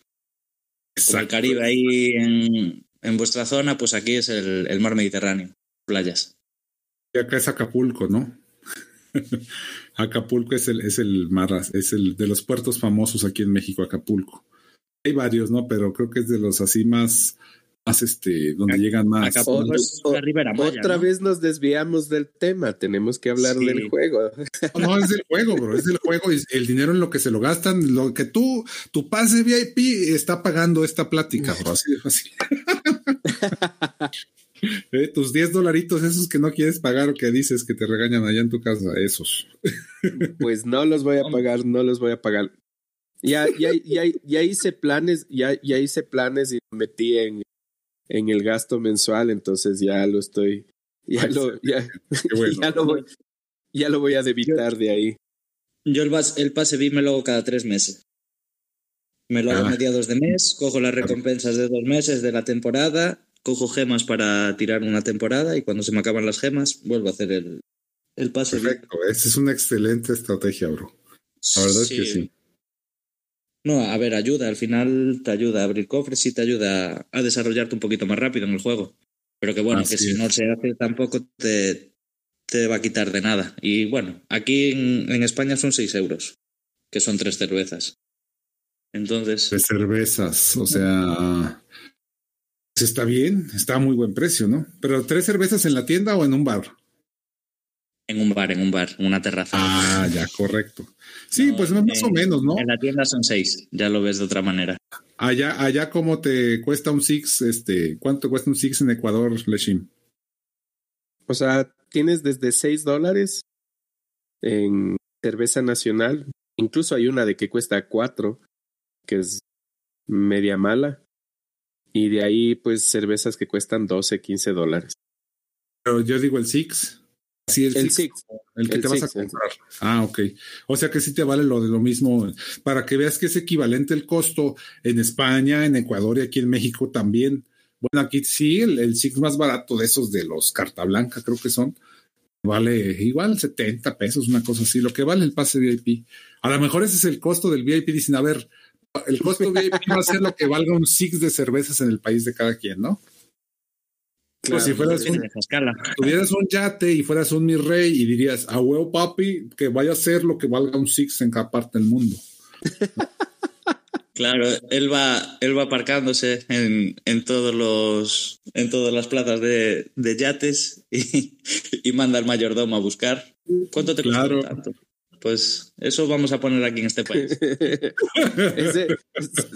Como el Caribe ahí en, en, vuestra zona, pues aquí es el, el, mar Mediterráneo, playas. Y acá es Acapulco, ¿no? Acapulco es el, es el mar, es el de los puertos famosos aquí en México, Acapulco. Hay varios, ¿no? Pero creo que es de los así más, más este, donde llegan más. Es la Ribera Maya, Otra ¿no? vez nos desviamos del tema, tenemos que hablar sí. del juego. No, no, es del juego, bro, es del juego y el dinero en lo que se lo gastan, lo que tú, tu pase VIP está pagando esta plática, bro, así de fácil. eh, tus 10 dolaritos, esos que no quieres pagar o que dices que te regañan allá en tu casa, esos. pues no los voy a pagar, no los voy a pagar. Ya, ya, ya, ya hice planes, ya, ya hice planes y metí en, en el gasto mensual, entonces ya lo estoy, ya lo, ya, bueno. ya lo voy, ya lo voy a debitar de ahí. Yo el, bas- el pase VIP me lo hago cada tres meses. Me lo hago a Ah. mediados de mes, cojo las recompensas de dos meses de la temporada, cojo gemas para tirar una temporada y cuando se me acaban las gemas vuelvo a hacer el, el pase VIP. Perfecto, esa es una excelente estrategia, bro. La verdad es que sí. No, a ver, ayuda. Al final te ayuda a abrir cofres y te ayuda a desarrollarte un poquito más rápido en el juego. Pero que bueno, Así que si es. no se hace tampoco te, te va a quitar de nada. Y bueno, aquí en, en España son 6 euros, que son tres cervezas. Entonces, De cervezas, o sea, está bien, está a muy buen precio, ¿no? Pero tres cervezas en la tienda o en un bar. En un bar, en un bar, en una terraza. Ah, ya, correcto. Sí, No, pues más o en- menos, ¿no? En la tienda son 6, ya lo ves de otra manera. Allá, allá cómo te cuesta un Six, este, ¿cuánto cuesta un Six en Ecuador, Leshim? O sea, tienes desde 6 dólares en cerveza nacional. Incluso hay una de que cuesta 4, que es media mala. Y de ahí, pues, cervezas que cuestan 12, 15 dólares. Pero yo digo el Six. Sí, el, El Six, Six. el que el te vas a comprar. Ah, ok. O sea que sí te vale lo de lo mismo, para que veas que es equivalente el costo en España, en Ecuador y aquí en México también. Bueno, aquí sí, el, el Six más barato de esos de los carta blanca, creo que son, vale igual 70 pesos, una cosa así, lo que vale el pase VIP. A lo mejor ese es el costo del VIP. Dicen, a ver, el costo VIP va a ser lo que valga un Six de cervezas en el país de cada quien, ¿no? Pues si fueras un, tuvieras un yate y fueras un mi rey y dirías, a huevo papi, que vaya a ser lo que valga un Six en cada parte del mundo. Claro, él va, él va aparcándose en, en todos los, en todas las plazas de, de yates y, y manda al mayordomo a buscar. ¿Cuánto te costó Claro. tanto? Pues eso vamos a poner aquí en este país. Ese-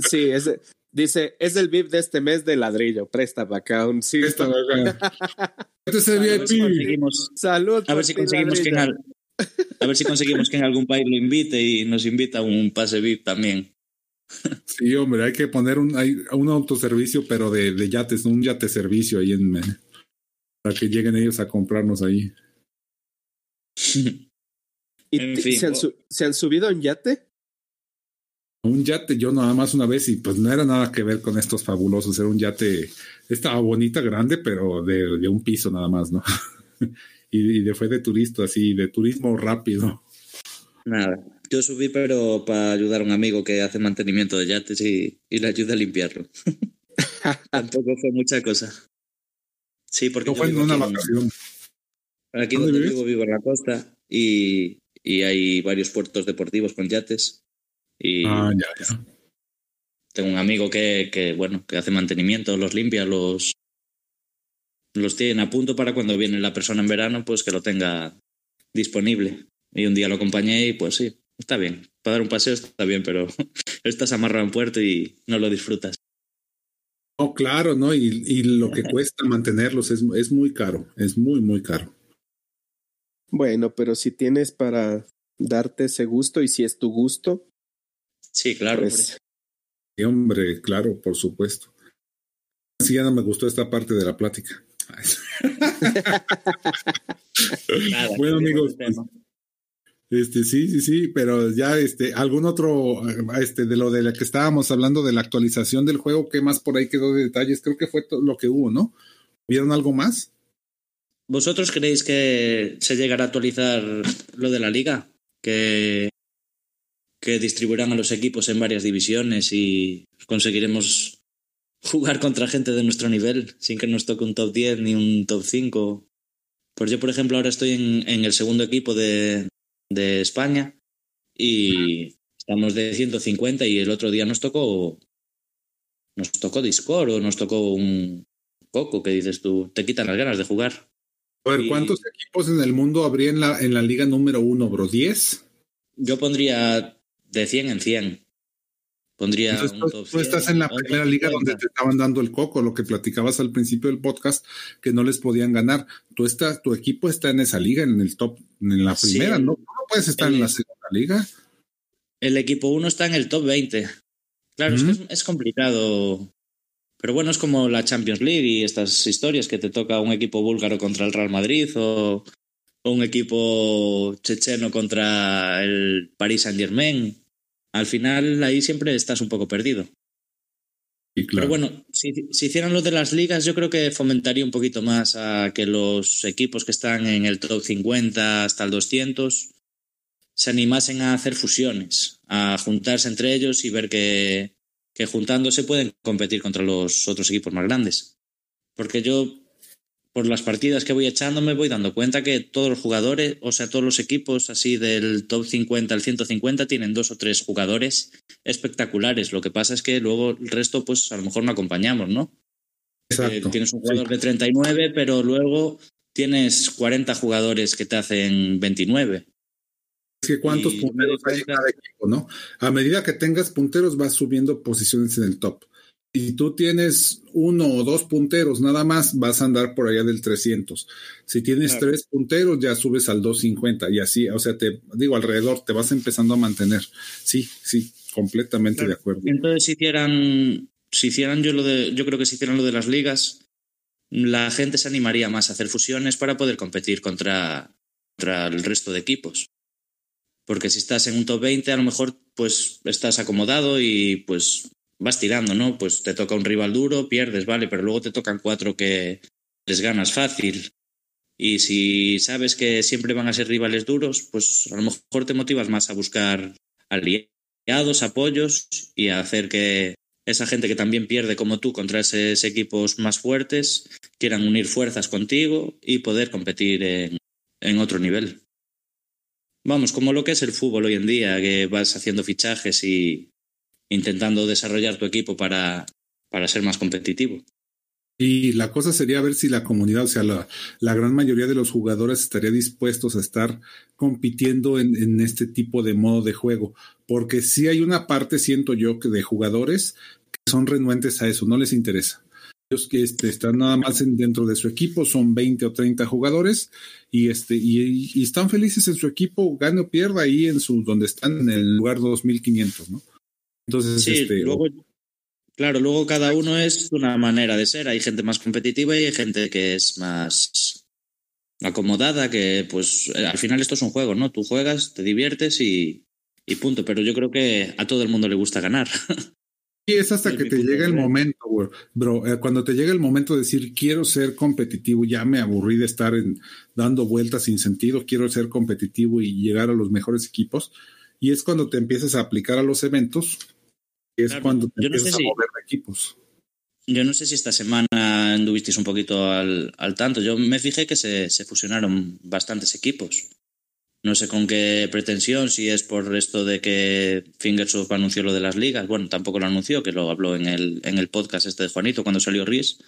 sí, ese, dice, es el VIP de este mes de ladrillo. Presta para acá un sí. Esta vaga. Este es el A ver si VIP. conseguimos, Salud. a ver si conseguimos que en al- a ver si conseguimos que en algún país lo invite y nos invita a un pase VIP también. Sí, hombre, hay que poner un, hay un autoservicio, pero de, de yates, un yate servicio ahí en para que lleguen ellos a comprarnos ahí. ¿Y En ti- fin, ¿se, han ¿Se han subido en yate? Un yate, yo nada más una vez, y pues no era nada que ver con estos fabulosos. Era un yate, estaba bonita, grande, pero de, de un piso nada más, ¿no? y, y de, fue de turista, así, de turismo rápido. Nada, yo subí pero para ayudar a un amigo que hace mantenimiento de yates y, y le ayuda a limpiarlo. Tampoco fue mucha cosa. Sí, porque No yo fue en una aquí vacación. Aquí ¿Dónde donde vives? vivo, vivo en la costa y, y hay varios puertos deportivos con yates. Y Ah, ya, ya. tengo un amigo que, que, bueno, que hace mantenimiento, los limpia, los, los tiene a punto para cuando viene la persona en verano, pues que lo tenga disponible. Y un día lo acompañé y pues sí, está bien. Para dar un paseo está bien, pero estás amarrado en puerto y no lo disfrutas. No, claro, ¿no? Y, y lo que cuesta mantenerlos es, es muy caro, es muy, muy caro. Bueno, pero si tienes para darte ese gusto y si es tu gusto, Sí, claro. pues Sí, hombre, claro, por supuesto. Así ya no me gustó esta parte de la plática. Nada, Bueno, amigos, tema. Este, sí, sí, sí, pero ya, este, algún otro, este, de lo de la que estábamos hablando de la actualización del juego, ¿qué más por ahí quedó de detalles? Creo que fue todo lo que hubo, ¿no? ¿Vieron algo más? ¿Vosotros creéis que se llegará a actualizar lo de la liga? Que, que distribuirán a los equipos en varias divisiones y conseguiremos jugar contra gente de nuestro nivel sin que nos toque un top 10 ni un top 5. Pues yo, por ejemplo, ahora estoy en, en el segundo equipo de, de España y estamos de 150 y el otro día nos tocó nos tocó Discord o nos tocó un Coco que dices tú, te quitan las ganas de jugar. A ver, Y- ¿cuántos equipos en el mundo habría en la, en la liga número uno, bro? ¿10? Yo pondría de 100 en 100. Pondría Entonces, un tú, top tú estás 100, en la primera liga 50. donde te estaban dando el coco, lo que platicabas al principio del podcast, que no les podían ganar. Tú estás, tu equipo está en esa liga, en el top, en la primera, ¿no? Tú no puedes estar el- en la segunda liga. el equipo 1 está en el top 20. Claro, es que es, complicado. Pero bueno, es como la Champions League y estas historias que te toca un equipo búlgaro contra el Real Madrid o, un equipo checheno contra el Paris Saint Germain. Al final ahí siempre estás un poco perdido. Pero bueno, si, si, hicieran lo de las ligas, yo creo que fomentaría un poquito más a que los equipos que están en el top 50 hasta el 200 se animasen a hacer fusiones, a juntarse entre ellos y ver que, que juntándose pueden competir contra los otros equipos más grandes. Porque yo por las partidas que voy echando me voy dando cuenta que todos los jugadores, o sea, todos los equipos así del top 50 al 150 tienen dos o tres jugadores espectaculares. Lo que pasa es que luego el resto, pues a lo mejor no acompañamos, ¿no? Exacto. tienes un jugador de 39, pero luego tienes 40 jugadores que te hacen 29. Es que cuántos punteros hay en cada equipo, ¿no? A medida que tengas punteros vas subiendo posiciones en el top si tú tienes uno o dos punteros nada más, vas a andar por allá del 300. Si tienes tres punteros, ya subes al 250 y así, o sea, te digo, alrededor te vas empezando a mantener. Sí, sí, completamente de acuerdo. Entonces, si hicieran, si hicieran yo lo de, yo creo que si hicieran lo de las ligas, la gente se animaría más a hacer fusiones para poder competir contra, contra el resto de equipos. Porque si estás en un top 20, a lo mejor pues estás acomodado y pues vas tirando, ¿no? Pues te toca un rival duro, pierdes, vale, pero luego te tocan cuatro que les ganas fácil. Y si sabes que siempre van a ser rivales duros, pues a lo mejor te motivas más a buscar aliados, apoyos y a hacer que esa gente que también pierde como tú contra esos equipos más fuertes quieran unir fuerzas contigo y poder competir en, en otro nivel. Vamos, como lo que es el fútbol hoy en día, que vas haciendo fichajes y, intentando desarrollar tu equipo para, para ser más competitivo. Y la cosa sería ver si la comunidad, o sea, la, la gran mayoría de los jugadores estaría dispuestos a estar compitiendo en, en, este tipo de modo de juego. Porque si hay una parte, siento yo, que de jugadores que son renuentes a eso, no les interesa. Ellos que este, están nada más dentro de su equipo, son 20 o 30 jugadores y, este, y, y, están felices en su equipo, gane o pierda ahí en su, donde están en el lugar 2500, ¿no? Entonces, este, luego, claro, luego cada uno es una manera de ser. Hay gente más competitiva y hay gente que es más acomodada, que pues al final esto es un juego, ¿no? Tú juegas, te diviertes y, y punto. Pero yo creo que a todo el mundo le gusta ganar. Y es hasta que te llega el momento, bro. Eh, cuando te llega el momento de decir, quiero ser competitivo, ya me aburrí de estar en, dando vueltas sin sentido, quiero ser competitivo y llegar a los mejores equipos. Y es cuando te empiezas a aplicar a los eventos es cuando te empiezas a mover equipos. Yo no sé si esta semana anduvisteis un poquito al, al tanto. Yo me fijé que se, se, fusionaron bastantes equipos. No sé con qué pretensión, si es por esto de que Fingersoft anunció lo de las ligas. Bueno, tampoco lo anunció, que lo habló en el, en el podcast este de Juanito cuando salió Riz.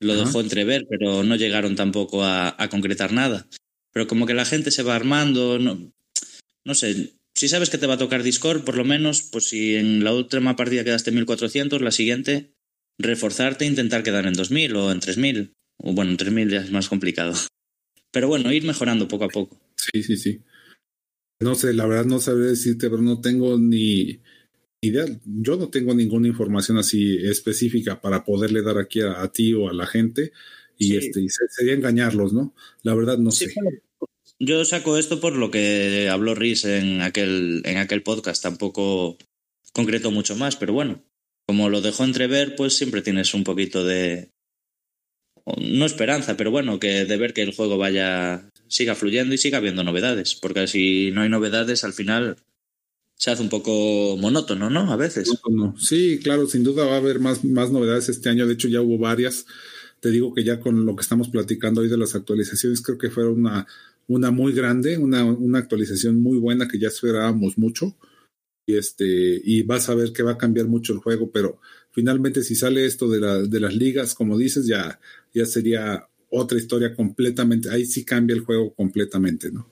Lo dejó entrever, pero no llegaron tampoco a, a, concretar nada. Pero como que la gente se va armando, no, no sé, si sabes que te va a tocar Discord, por lo menos, pues si en la última partida quedaste en 1400, la siguiente, reforzarte e intentar quedar en 2000 o en 3000. O bueno, en 3000 ya es más complicado. Pero bueno, ir mejorando poco a poco. Sí, sí, sí. No sé, la verdad no sabría decirte, pero no tengo ni idea. Yo no tengo ninguna información así específica para poderle dar aquí a, ti o a la gente. Y, sí. este, y sería engañarlos, ¿no? La verdad no sí, sé. Yo saco esto por lo que habló Riz en aquel, en aquel podcast, tampoco concreto mucho más, pero bueno, como lo dejó entrever, pues siempre tienes un poquito de, no esperanza, pero bueno, que de ver que el juego vaya, siga fluyendo y siga habiendo novedades, porque si no hay novedades, al final se hace un poco monótono, ¿no? A veces. Sí, claro, sin duda va a haber más, más novedades este año, de hecho ya hubo varias. Te digo que ya con lo que estamos platicando hoy de las actualizaciones, creo que fueron una, una muy grande, una, una actualización muy buena que ya esperábamos mucho. Y, este, y vas a ver que va a cambiar mucho el juego, pero finalmente si sale esto de, la, de las ligas, como dices, ya, ya sería otra historia completamente, ahí sí cambia el juego completamente, ¿no?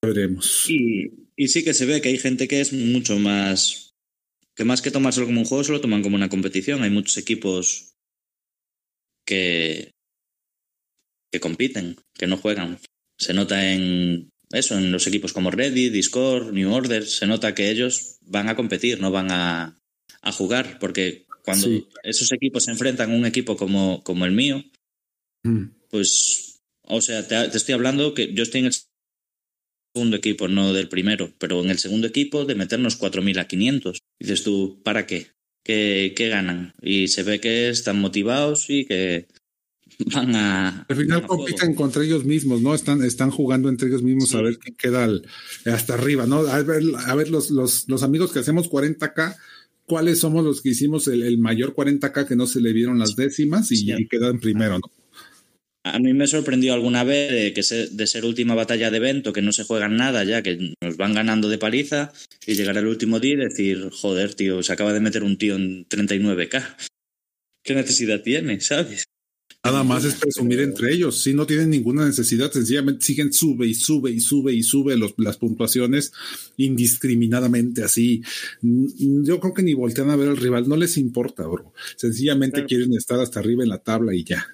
Veremos. Y, y sí que se ve que hay gente que es mucho más, que más que tomárselo como un juego, se lo toman como una competición. Hay muchos equipos que, que compiten, que no juegan se nota en, eso, en los equipos como Reddit, Discord, New Order, se nota que ellos van a competir, no van a, a jugar, porque cuando esos equipos se enfrentan a un equipo como, como el mío, mm. pues, o sea, te, estoy hablando que yo estoy en el segundo equipo, no del primero, pero en el segundo equipo de meternos 4.000 a 500. Dices tú, ¿para qué? ¿Qué, ¿Qué ganan? Y se ve que están motivados y que, van a. Al final compiten contra ellos mismos, ¿no? Están, están jugando entre ellos mismos a ver quién queda hasta arriba, ¿no? A ver, a ver los, los, los amigos que hacemos 40K, ¿cuáles somos los que hicimos el, mayor 40K que no se le vieron las décimas y, y quedan primero, ¿no? A mí me sorprendió alguna vez de, que de ser última batalla de evento, que no se juegan nada ya, que nos van ganando de paliza, y llegar al último día y decir, joder, tío, se acaba de meter un tío en 39K. ¿Qué necesidad tiene, sabes? Nada más es presumir entre ellos. Si no tienen ninguna necesidad, sencillamente siguen sube y sube y sube y sube los, las puntuaciones indiscriminadamente así. Yo creo que ni voltean a ver al rival, no les importa, bro. Sencillamente quieren estar hasta arriba en la tabla y ya.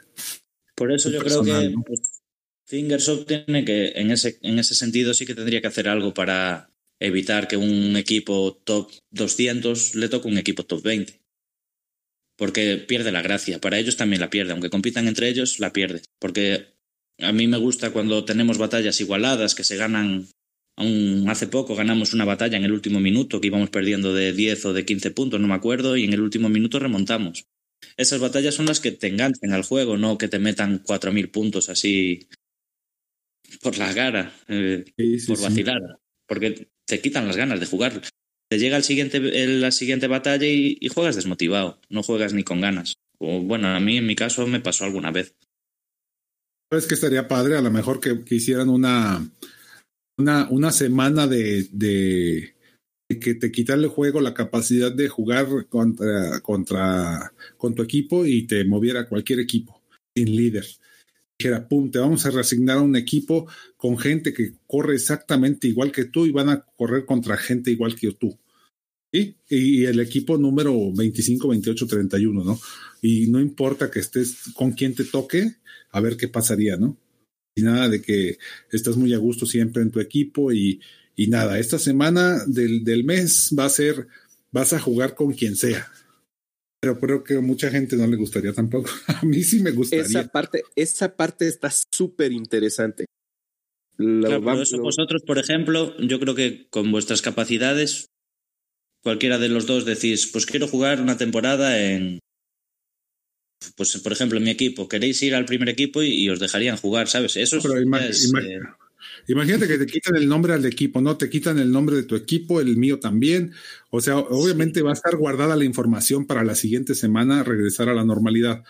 Por eso yo creo que pues, Fingersoft tiene que, en ese, en ese sentido, sí que tendría que hacer algo para evitar que un equipo top 200 le toque un equipo top 20 porque pierde la gracia. Para ellos también la pierde, aunque compitan entre ellos, la pierde. Porque a mí me gusta cuando tenemos batallas igualadas que se ganan. Aún hace poco ganamos una batalla en el último minuto que íbamos perdiendo de 10 o de 15 puntos, no me acuerdo, y en el último minuto remontamos. Esas batallas son las que te enganchen al juego, no que te metan 4.000 puntos así por la cara, eh, por vacilar, porque te quitan las ganas de jugar te llega el siguiente, la siguiente batalla y, juegas desmotivado, no juegas ni con ganas. O bueno, a mí en mi caso me pasó alguna vez. Es que estaría padre a lo mejor que, hicieran una, una, una semana de, de, que te quitan el juego la capacidad de jugar contra, contra con tu equipo y te moviera cualquier equipo sin líder. Dijera, pum, te vamos a reasignar a un equipo con gente que corre exactamente igual que tú y van a correr contra gente igual que tú. Y el equipo número 25, 28, 31, ¿no? Y no importa que estés con quien te toque, a ver qué pasaría, ¿no? Y nada de que estás muy a gusto siempre en tu equipo y, y nada, esta semana del, del, mes va a ser, vas a jugar con quien sea. Pero creo que a mucha gente no le gustaría tampoco. A mí sí me gustaría. Esa parte, esa parte está súper interesante. Claro, eso vosotros, por ejemplo, yo creo que con vuestras capacidades cualquiera de los dos decís, pues quiero jugar una temporada en, pues por ejemplo, en mi equipo, queréis ir al primer equipo y, os dejarían jugar, ¿sabes? Eso es, eh, Imagínate que te quitan el nombre al equipo, ¿no? Te quitan el nombre de tu equipo, el mío también. O sea, obviamente va a estar guardada la información para la siguiente semana regresar a la normalidad.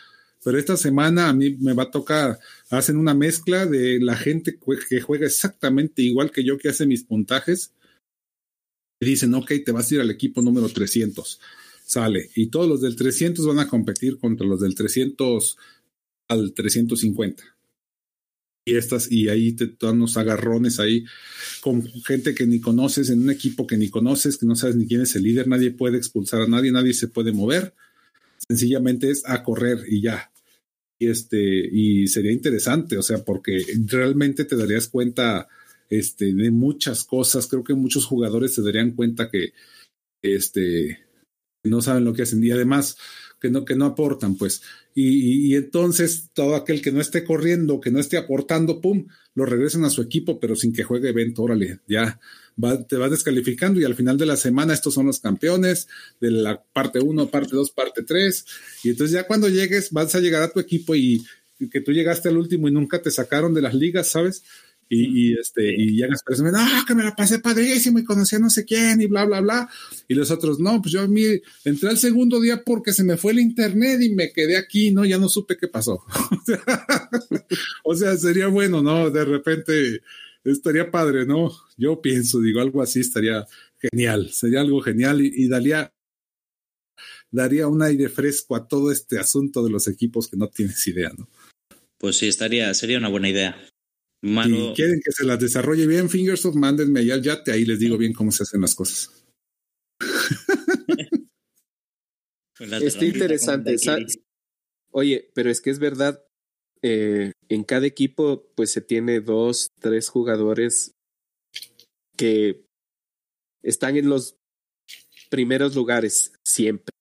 Pero esta semana a mí me va a tocar, hacen una mezcla de la gente que juega exactamente igual que yo, que hace mis puntajes, dicen, ok, te vas a ir al equipo número 300. Sale. Y todos los del 300 van a competir contra los del 300 al 350. Y estas, y ahí te dan unos agarrones ahí con gente que ni conoces, en un equipo que ni conoces, que no sabes ni quién es el líder, nadie puede expulsar a nadie, nadie se puede mover. Sencillamente es a correr y ya. Y este, y sería interesante, o sea, porque realmente te darías cuenta este, de muchas cosas. Creo que muchos jugadores se darían cuenta que este, no saben lo que hacen y además que no, que no aportan, pues. Y, entonces todo aquel que no esté corriendo, que no esté aportando, pum, lo regresan a su equipo, pero sin que juegue evento, órale, ya te vas descalificando y al final de la semana estos son los campeones de la parte 1, parte 2, parte 3. Y entonces ya cuando llegues, vas a llegar a tu equipo y que tú llegaste al último y nunca te sacaron de las ligas, ¿sabes? Y, y, este, y llegas pero no, que me la pasé padrísimo y conocí a no sé quién y bla, bla, bla. Y los otros, no, pues yo a mí entré el segundo día porque se me fue el internet y me quedé aquí, ¿no? Ya no supe qué pasó. o sea, sería bueno, ¿no? De repente estaría padre, ¿no? Yo pienso, digo, algo así estaría genial, sería algo genial y, y daría, daría un aire fresco a todo este asunto de los equipos que no tienes idea, ¿no? Pues sí, estaría, sería una buena idea. Si quieren que se las desarrolle bien, Fingersoft, mándenme ya al yate, ahí les digo bien cómo se hacen las cosas. Pues Está interesante. Oye, pero es que es verdad, eh, en cada equipo pues se tiene dos, tres jugadores que están en los primeros lugares siempre,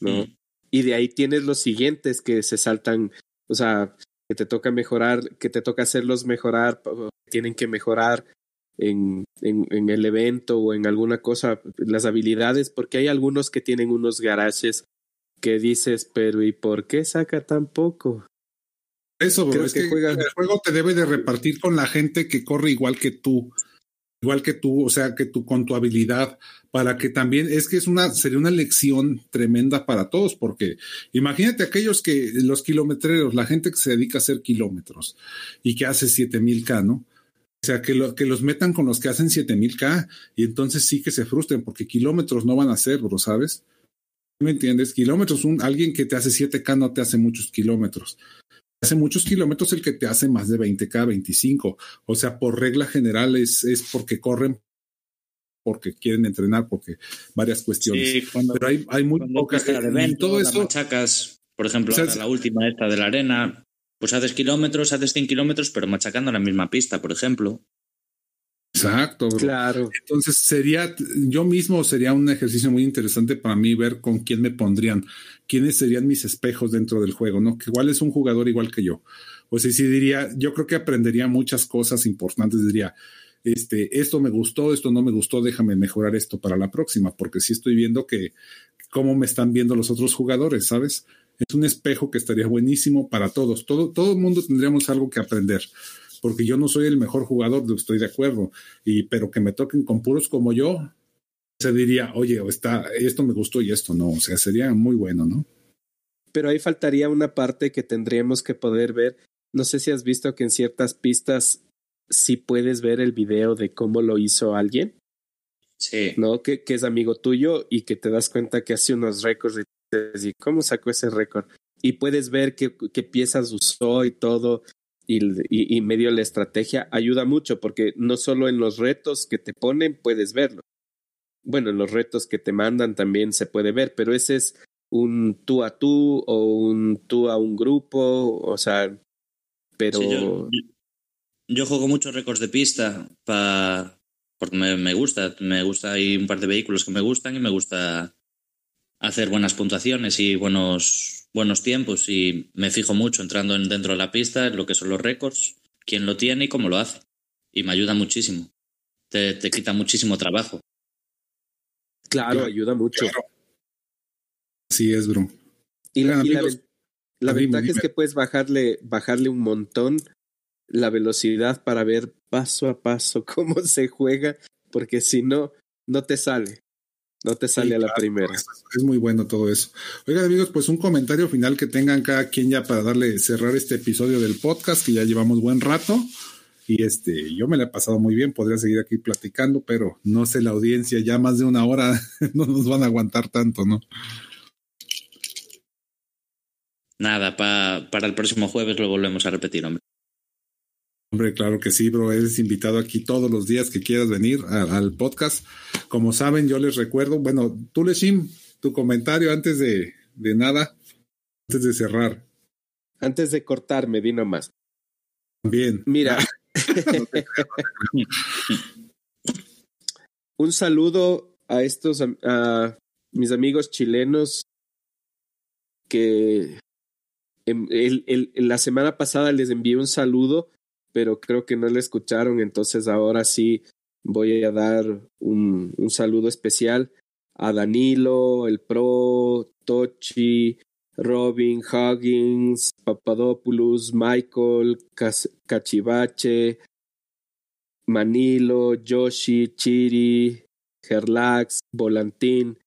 ¿no? Mm. Y de ahí tienes los siguientes que se saltan, o sea, que te toca mejorar, que te toca hacerlos mejorar, tienen que mejorar en, en, en, el evento o en alguna cosa, las habilidades, porque hay algunos que tienen unos garajes que dices, pero ¿y por qué saca tan poco? Eso, bro, es que, que juega... el juego te debe de repartir con la gente que corre igual que tú, igual que tú, o sea, que tú con tu habilidad, para que también, es que es una, sería una lección tremenda para todos, porque imagínate aquellos que, los kilometreros, la gente que se dedica a hacer kilómetros y que hace 7000K, ¿no? O sea, que, que los metan con los que hacen 7000K y entonces sí que se frustren, porque kilómetros no van a hacer, bro, ¿sabes? ¿Me entiendes? Kilómetros, un, alguien que te hace 7K no te hace muchos kilómetros hace muchos kilómetros el que te hace más de 20K, 25. O sea, por regla general es, es porque corren, porque quieren entrenar, porque varias cuestiones. Sí, cuando, Pero hay, hay muy pocas. Todo esto. Machacas, por ejemplo, o sea, la última esta de la arena, pues haces kilómetros, haces 100 kilómetros, pero machacando la misma pista, por ejemplo. Exacto. Bro. Claro. Entonces sería, yo mismo sería un ejercicio muy interesante para mí ver con quién me pondrían, quiénes serían mis espejos dentro del juego, ¿no? Que igual es un jugador igual que yo. O sea, sí diría, yo creo que aprendería muchas cosas importantes, diría, este, esto me gustó, esto no me gustó, déjame mejorar esto para la próxima, porque sí estoy viendo que cómo me están viendo los otros jugadores, ¿sabes? Es un espejo que estaría buenísimo para todos. Todo, todo el mundo tendríamos algo que aprender porque yo no soy el mejor jugador, estoy de acuerdo, y, pero que me toquen con puros como yo, se diría, oye, está, esto me gustó y esto no, o sea, sería muy bueno, ¿no? Pero ahí faltaría una parte que tendríamos que poder ver. No sé si has visto que en ciertas pistas sí puedes ver el video de cómo lo hizo alguien. Sí. ¿No? Que, que es amigo tuyo y que te das cuenta que hace unos récords y, y cómo sacó ese récord. Y puedes ver qué, qué piezas usó y todo y, y, medio la estrategia ayuda mucho porque no solo en los retos que te ponen puedes verlo. Bueno, en los retos que te mandan también se puede ver, pero ese es un tú a tú o un tú a un grupo, o sea, pero... Yo, juego muchos récords de pista pa, porque me, me gusta, me gusta, hay un par de vehículos que me gustan y me gusta hacer buenas puntuaciones y buenos, buenos tiempos y me fijo mucho entrando en, dentro de la pista en lo que son los récords, quién lo tiene y cómo lo hace. Y me ayuda muchísimo. Te, te quita muchísimo trabajo. Claro, ayuda mucho. Claro. Así es, bro. Y la, amigos, la, la ventaja es que puedes bajarle, bajarle un montón la velocidad para ver paso a paso cómo se juega, porque si no, no te sale. No te sale sí, a la claro, primera. Es, es, muy bueno todo eso. Oigan, amigos, pues un comentario final que tengan cada quien ya para darle cerrar este episodio del podcast, que ya llevamos buen rato. Y este, yo me la he pasado muy bien, podría seguir aquí platicando, pero no sé la audiencia, ya más de una hora no nos van a aguantar tanto, ¿no? Nada, pa, para el próximo jueves lo volvemos a repetir, hombre. Hombre, claro que sí, bro. Eres invitado aquí todos los días que quieras venir al podcast. Como saben, yo les recuerdo, bueno, tú, Leshim, tu comentario antes de, de nada, antes de cerrar. Antes de cortarme, di nomás. Bien. Mira. Un saludo a estos, a mis amigos chilenos que en, el, el, la semana pasada les envié un saludo pero creo que no le escucharon, entonces ahora sí voy a dar un, un saludo especial a Danilo, el Pro, Tochi, Robin, Huggins, Papadopoulos, Michael, Cachivache, Manilo, Yoshi, Chiri, Gerlax, Volantín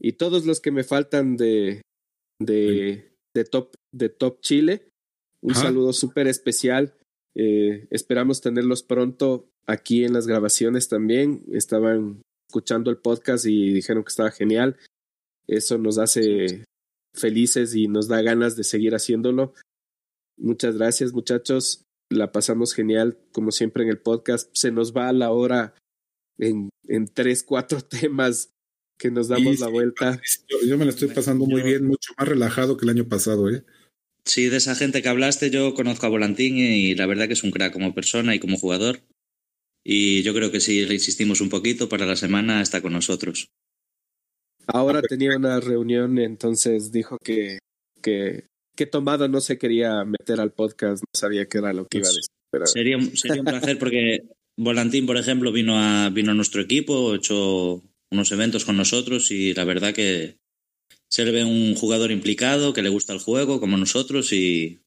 y todos los que me faltan de, de, de, top, de top Chile. Un saludo súper especial. Eh, esperamos tenerlos pronto aquí en las grabaciones también. Estaban escuchando el podcast y dijeron que estaba genial. Eso nos hace felices y nos da ganas de seguir haciéndolo. Muchas gracias muchachos. La pasamos genial, como siempre en el podcast. Se nos va la hora en, en tres, cuatro temas que nos damos sí, la vuelta. Yo, yo, me la estoy pasando muy bien, mucho más relajado que el año pasado, ¿eh? Sí, de esa gente que hablaste, yo conozco a Volantín y la verdad que es un crack como persona y como jugador. y yo creo que si le insistimos un poquito, para la semana está con nosotros. Ahora tenía una reunión, entonces dijo que, que, que Tomado no se quería meter al podcast, no sabía qué era lo que iba a Pues, decir. Pero... Sería, sería un placer porque Volantín, por ejemplo, vino a, vino a nuestro equipo, ha hecho unos eventos con nosotros y la verdad que se le ve un jugador implicado, que le gusta el juego como nosotros y,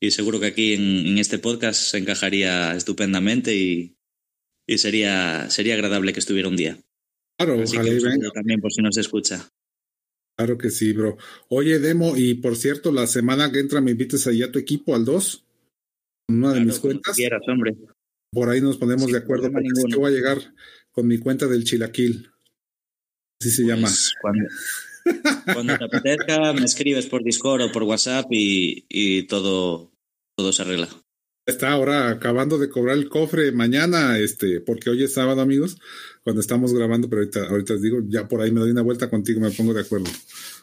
y seguro que aquí en, en este podcast se encajaría estupendamente y, y sería, sería agradable que estuviera un día. Claro, Así ojalá que y un saludo venga. también por si nos escucha. Claro que sí, bro. Oye, Demo, y por cierto, la semana que entra me invites ahí a tu equipo, al 2, con una de mis cuentas. quieras, hombre. Por ahí nos ponemos de acuerdo, porque es que voy a llegar con mi cuenta del Chilaquil. Así se llama. Pues, cuando, cuando te apetezca, me escribes por Discord o por WhatsApp y, y todo, todo se arregla. Está ahora acabando de cobrar el cofre mañana, este, porque hoy es sábado, amigos, cuando estamos grabando, pero ahorita, ahorita les digo, ya por ahí me doy una vuelta contigo, me pongo de acuerdo.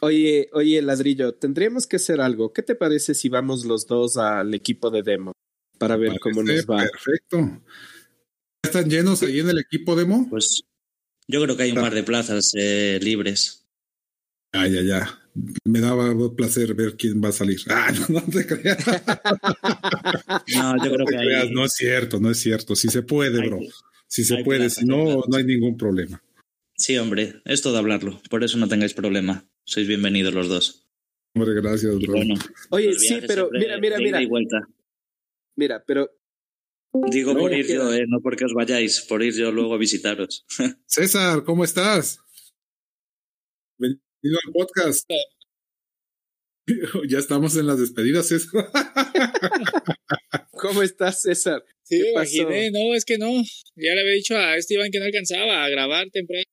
Oye, oye, Ladrillo, tendríamos que hacer algo. ¿Qué te parece si vamos los dos al equipo de demo para ver cómo nos va? Perfecto. ¿Ya ¿Están llenos ahí en el equipo, Demo? Pues yo creo que hay un par de plazas eh, libres. Ah, ya, ya. Me daba placer ver quién va a salir. Ah, no, no te creas. No, yo creo te que hay, no es cierto, no es cierto. Si se puede, hay- bro. Si se hay puede, si no, no hay ningún problema. Sí, hombre, es todo hablarlo. Por eso no tengáis problema. Sois bienvenidos los dos. Hombre, gracias, bro. bueno, Oye, sí, pero mira, mira, mira, y vuelta. mira, pero Digo No, por ir yo, eh, no porque os vayáis, por ir yo luego a visitaros. César, ¿cómo estás? Bienvenido al podcast. Ya estamos en las despedidas, César. ¿cómo estás, César? Sí, imaginé, no, es que no. Ya le había dicho a este Iván que no alcanzaba a grabar temprano.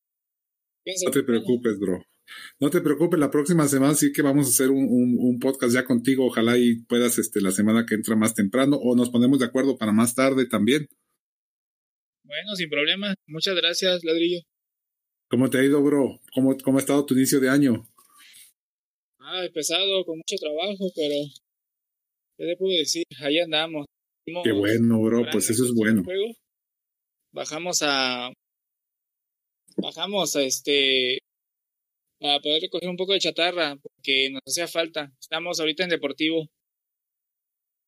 No te preocupes, bro. No te preocupes, la próxima semana sí que vamos a hacer un, un, un podcast ya contigo. Ojalá y puedas este, la semana que entra más temprano o nos ponemos de acuerdo para más tarde también. Bueno, sin problema. Muchas gracias, ladrillo. ¿Cómo te ha ido, bro? ¿Cómo, cómo ha estado tu inicio de año? Ah, pesado, con mucho trabajo, pero ¿qué te puedo decir? Ahí andamos. Hicimos Qué bueno, bro. Pues eso es bueno. juego. Bajamos a bajamos a este a poder recoger un poco de chatarra porque nos hacía falta. Estamos ahorita en Deportivo.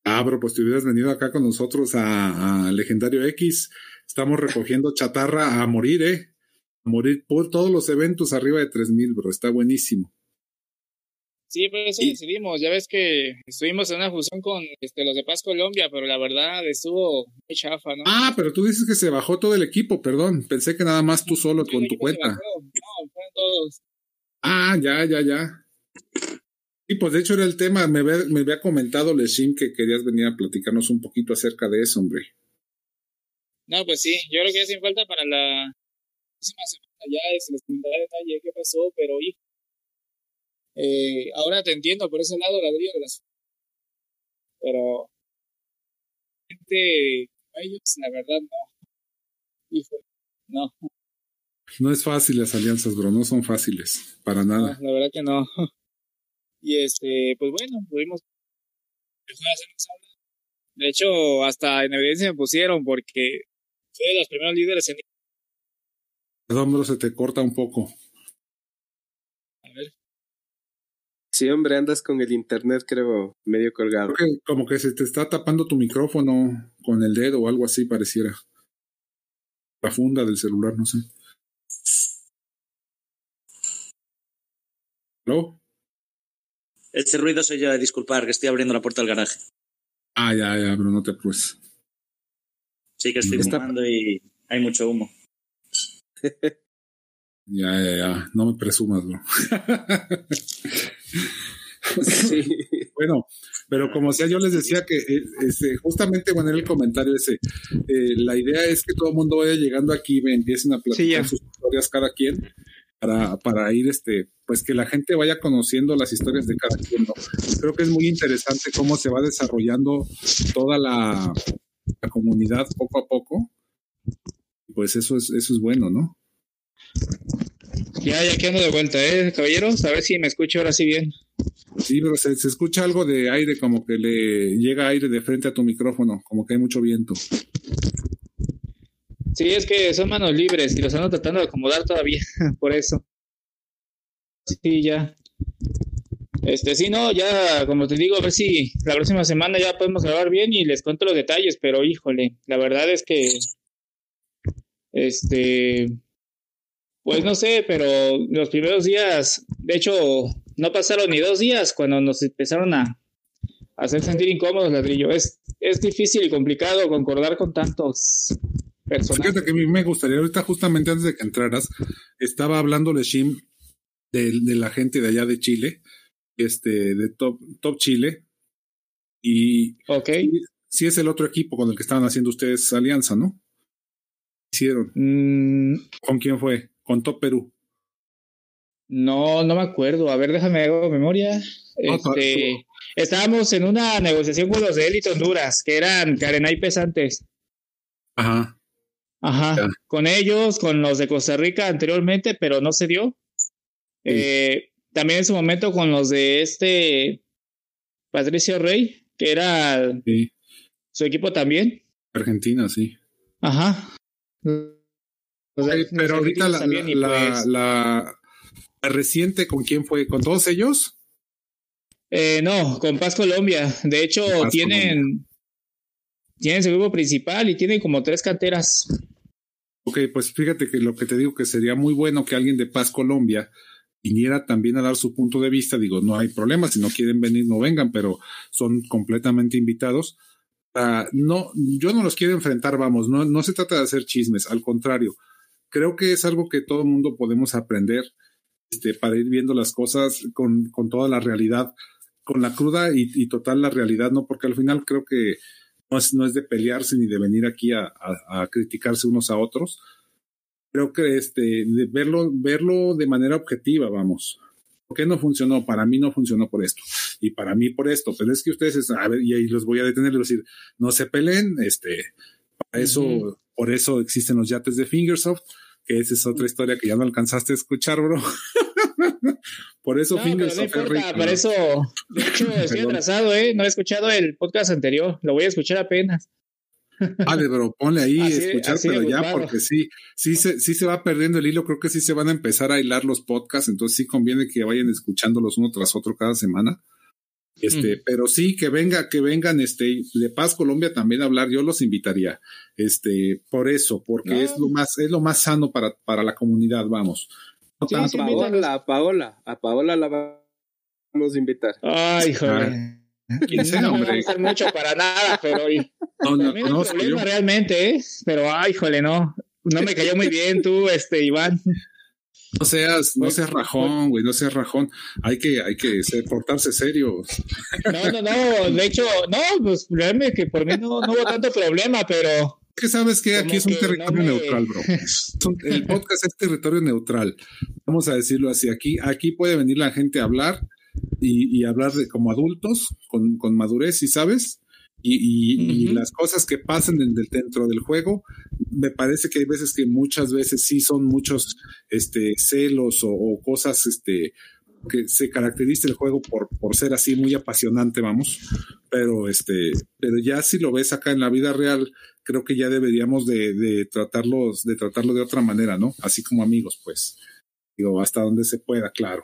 Ah, bro, pues te hubieras venido acá con nosotros a, a Legendario X. Estamos recogiendo chatarra a morir, ¿eh? Morir por todos los eventos arriba de 3000, bro. Está buenísimo. Sí, por eso Y- decidimos. Ya ves que estuvimos en una fusión con este, los de Paz Colombia, pero la verdad estuvo muy chafa, ¿no? Ah, pero tú dices que se bajó todo el equipo, perdón. Pensé que nada más tú solo Sí, con tu cuenta. No, fueron todos. Ah, ya, ya, ya. Y pues de hecho era el tema, me había, me había comentado Leshim que querías venir a platicarnos un poquito acerca de eso, hombre. No, pues sí, yo creo que sin falta para la próxima semana ya es les comentaré detalle qué pasó, pero hijo. Eh, ahora te entiendo por ese lado, ladrillo de las. Pero. Gente, ellos, la verdad, no. Hijo, no, No es fácil las alianzas, bro, no son fáciles, para no, nada. la verdad que no. Y este, pues bueno, pudimos. De hecho, hasta en evidencia me pusieron porque fue de los primeros líderes en. Perdón, bro, se te corta un poco. A ver. Sí, hombre, andas con el internet, creo, medio colgado. Creo que como que se te está tapando tu micrófono con el dedo o algo así pareciera. La funda del celular, no sé. ¿Aló? Ese ruido soy yo, eh, disculpar, que estoy abriendo la puerta del garaje. Ah, ya, ya, pero no te apures. Sí que estoy Está- fumando y hay mucho humo. Ya, ya, ya. No me presumas, bro. Sí. Bueno, pero como sea, yo les decía que eh, este, justamente, bueno, en el comentario ese, eh, la idea es que todo el mundo vaya llegando aquí y me empiecen a platicar sus historias cada quien para, para ir, este, pues que la gente vaya conociendo las historias de cada quien. ¿no? Creo que es muy interesante cómo se va desarrollando toda la, la comunidad poco a poco. Pues eso es, eso es bueno, ¿no? Ya, ya que ando de vuelta, ¿eh, caballeros? A ver si me escucho ahora sí bien. Sí, pero se, se escucha algo de aire, como que le llega aire de frente a tu micrófono, como que hay mucho viento. Sí, es que son manos libres y los ando tratando de acomodar todavía, por eso. Sí, ya. Este, sí, no, ya, como te digo, a ver si la próxima semana ya podemos grabar bien y les cuento los detalles, pero híjole, la verdad es que, este, pues no sé, pero los primeros días, de hecho, no pasaron ni dos días cuando nos empezaron a hacer sentir incómodos, ladrillo. Es, es difícil y complicado concordar con tantos personajes. Fíjate que a mí me gustaría, ahorita justamente antes de que entraras, estaba hablándole Shim de, de la gente de allá de Chile, este, de Top, Top Chile, y Ok. sí es el otro equipo con el que estaban haciendo ustedes alianza, ¿no? Hicieron. Mm, ¿Con quién fue? Con Top Perú. no, no me acuerdo. A ver, déjame hago memoria. Este, estábamos en una negociación con los de Elite Honduras, que eran Karenay pesantes. Ajá. Ajá. Ya. Con ellos, con los de Costa Rica anteriormente, pero no se dio. Sí. Eh, también en su momento con los de este Patricio Rey, que era Sí. su equipo también. Argentina, sí. Ajá. Pero ahorita la, y pues, la- la reciente, ¿con quién fue? ¿Con todos ellos? eh, no, con Paz Colombia. De hecho, Paz tienen, tienen su grupo principal y tienen como tres canteras. Ok, pues fíjate que lo que te digo que sería muy bueno que alguien de Paz Colombia viniera también a dar su punto de vista. Digo, no hay problema, si no quieren venir, no vengan, pero son completamente invitados. Ah, no, yo no los quiero enfrentar, vamos, no, no se trata de hacer chismes, al contrario, creo que es algo que todo mundo podemos aprender este, para ir viendo las cosas con, con toda la realidad, con la cruda y, total la realidad, ¿no? Porque al final creo que no es, no es de pelearse ni de venir aquí a, a, a criticarse unos a otros. Creo que este, de verlo, verlo de manera objetiva, vamos. ¿Por qué no funcionó? Para mí no funcionó por esto. Y para mí por esto. Pero es que ustedes, a ver, y ahí los voy a detener y decir, no se peleen, este, para eso, por eso existen los yates de Fingersoft, que esa es otra historia que ya no alcanzaste a escuchar, bro. por eso No, pero no Fingersoft es importa, rico, para ¿no? eso, de hecho, estoy atrasado, ¿eh? No he escuchado el podcast anterior, lo voy a escuchar apenas. Vale, bro, ponle ahí Así- escuchar, así pero ya, porque sí, sí se, sí se va perdiendo el hilo. Creo que sí se van a empezar a hilar los podcasts, entonces sí conviene que vayan escuchándolos uno tras otro cada semana. Este, Mm. pero sí que venga, que vengan, este, de Paz Colombia también a hablar, yo los invitaría, este, por eso, porque No. es lo más, es lo más sano para, para la comunidad, vamos. No Sí, tanto- sí, Paola, a Paola, a Paola la vamos a invitar. Ay, joder. ¿Quién sea, no me va a hombre? mucho para nada, pero y- no, no, a no yo. problema realmente, ¿eh? Pero, ay, jole, no. No me cayó muy bien tú, este, Iván. No seas, no seas rajón, güey, no seas rajón. Hay que, hay que ser- portarse serio. No, no, no, de hecho, no, pues realmente que por mí no, no hubo tanto problema, pero que sabes que aquí es un territorio no me- neutral, bro. El podcast es territorio neutral. Vamos a decirlo así. Aquí, aquí puede venir la gente a hablar y, y hablar de como adultos, con, con madurez, y sabes. Y, y- y las cosas que pasan en- dentro del juego, me parece que hay veces que muchas veces sí son muchos este, celos o, o cosas este, que se caracteriza el juego por, por ser así muy apasionante, vamos. Pero este, pero ya si lo ves acá en la vida real, creo que ya deberíamos de, de tratarlos, de tratarlo de otra manera, ¿no? Así como amigos, pues. Digo, hasta donde se pueda, claro.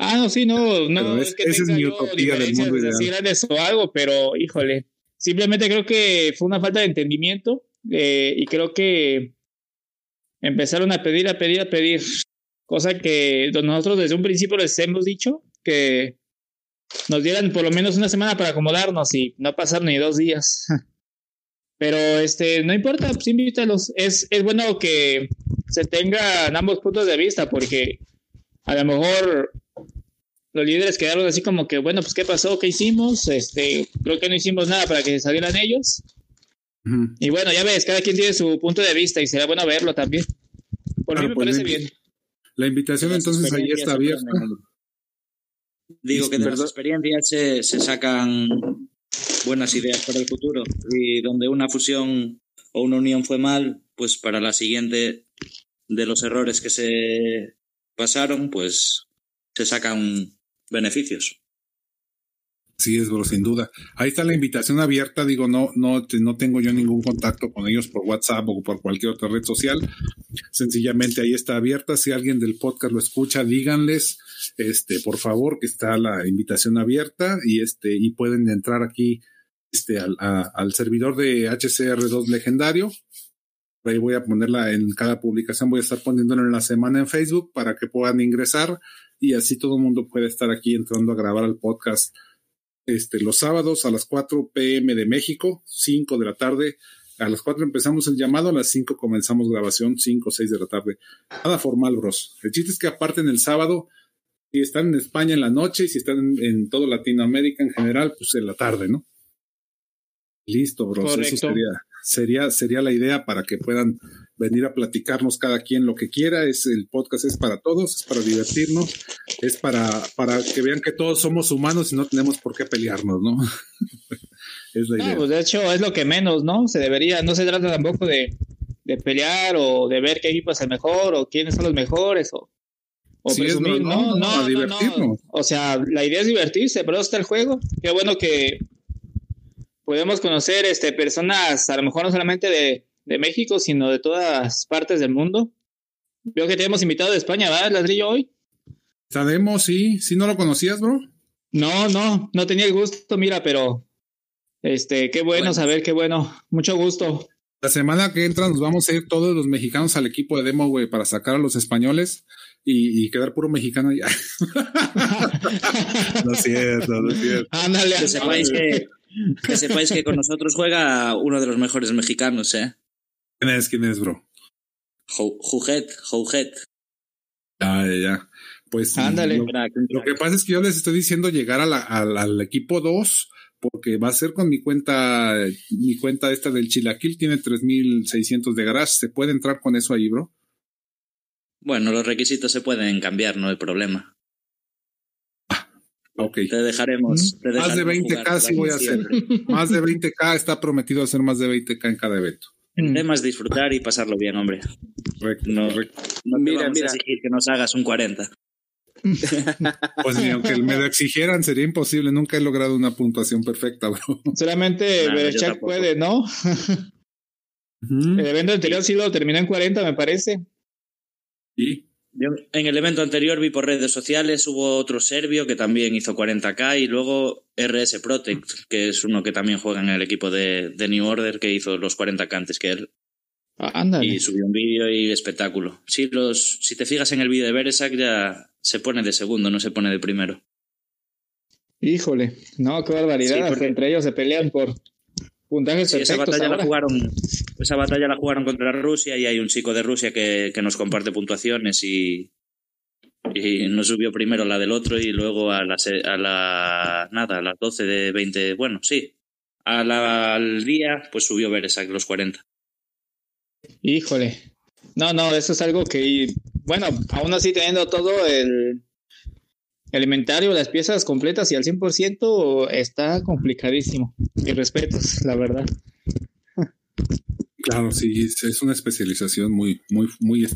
Ah, no, sí, no, no, Pero es, es- que esa es mi utopía del mundo así ideal. grandes o algo, pero híjole, simplemente creo que fue una falta de entendimiento eh, y creo que empezaron a pedir, a pedir, a pedir, cosa que nosotros desde un principio les hemos dicho que nos dieran por lo menos una semana para acomodarnos y no pasaron ni dos días. Pero este, no importa, pues invítalos. Es, es bueno que se tengan ambos puntos de vista porque a lo mejor los líderes quedaron así como que, bueno, pues qué pasó, qué hicimos, este, creo que no hicimos nada para que salieran ellos. Ujú. Y bueno, ya ves, cada quien tiene su punto de vista y será bueno verlo también. Por Claro, mí me pues, parece bien. La invitación Las entonces ahí está abierta. Digo que de las Perdón. experiencias se, se sacan buenas ideas para el futuro y donde una fusión o una unión fue mal, pues para la siguiente de los errores que se pasaron, pues se sacan beneficios. Sí, es, bro, sin duda. Ahí está la invitación abierta. Digo, no, no, no tengo yo ningún contacto con ellos por WhatsApp o por cualquier otra red social. Sencillamente ahí está abierta. Si alguien del podcast lo escucha, díganles, este, por favor, que está la invitación abierta y este, y pueden entrar aquí, este, al, al servidor de HCR2 legendario. Ahí voy a ponerla en cada publicación, voy a estar poniéndola en la semana en Facebook para que puedan ingresar y así todo el mundo puede estar aquí entrando a grabar el podcast este, los sábados a las 4 pm de México, 5 de la tarde. A las 4 empezamos el llamado, a las 5 comenzamos grabación, 5 o 6 de la tarde. Nada formal, bros. El chiste es que aparte en el sábado, si están en España en la noche y si están en, en todo Latinoamérica en general, pues en la tarde, ¿no? Listo, bros. Correcto. Eso sería, sería, sería la idea para que puedan venir a platicarnos cada quien lo que quiera. Es el podcast es para todos, es para divertirnos, es para, para que vean que todos somos humanos y no tenemos por qué pelearnos, ¿no? es la idea. pues de hecho es lo que menos, ¿no? Se debería, no se trata tampoco de, de pelear o de ver qué equipo es el mejor o quiénes son los mejores o, o sí, presumir, no, no, no, no, O sea, la idea es divertirse, pero está el juego. Qué bueno que podemos conocer este personas, a lo mejor no solamente de de México, sino de todas partes del mundo. Veo que te hemos invitado de España, ¿verdad, Ladrillo, hoy? Sabemos, sí. ¿Sí no lo conocías, bro? No, no, no tenía el gusto, mira, pero este, qué bueno, saber, qué bueno. Mucho gusto. La semana que entra nos vamos a ir todos los mexicanos al equipo de demo, güey, para sacar a los españoles y, quedar puro mexicano ya. no es cierto, no es cierto. Ándale, que sepáis que, que sepáis que con nosotros juega uno de los mejores mexicanos, ¿eh? ¿Quién es? ¿Quién es, bro? Jujet, Jujet. Ah, ya, ya. Pues Ándale. Lo, lo, que pasa es que yo les estoy diciendo llegar a la, al equipo 2 porque va a ser con mi cuenta, mi cuenta esta del Chilaquil tiene 3600 de garage. ¿Se puede entrar con eso ahí, bro? Bueno, los requisitos se pueden cambiar, no hay problema. Ah, ok. Te dejaremos. Te dejaremos más de 20k sí voy a hacer. más de 20k está prometido hacer más de 20k en cada evento. El tema es disfrutar y pasarlo bien, hombre. no, no te vamos a exigir que nos hagas un 40. pues ni aunque me lo exigieran sería imposible. Nunca he logrado una puntuación perfecta, bro. Solamente nah, puede, ¿no? El evento anterior sí lo terminó en 40, me parece. Sí en el evento anterior vi por redes sociales, hubo otro serbio que también hizo 40k y luego RS Protect, que es uno que también juega en el equipo de, de New Order, que hizo los 40k antes que él. Ah, y subió un vídeo y espectáculo. Si, los, si te fijas en el vídeo de Beresak ya se pone de segundo, no se pone de primero. Híjole, no, qué barbaridad. porque... Entre ellos se pelean por, puntajes sí, esa batalla la jugaron esa batalla la jugaron contra Rusia y hay un chico de Rusia que, que nos comparte puntuaciones y y nos subió primero la del otro y luego a la, a la nada a las 12 de 20 bueno sí a la, al día pues subió Beresak los 40 híjole. No no eso es algo que bueno aún así teniendo todo el el inventario, las piezas completas y al 100% está complicadísimo. Y respetos, la verdad. Claro, sí, es una especialización muy, muy, muy,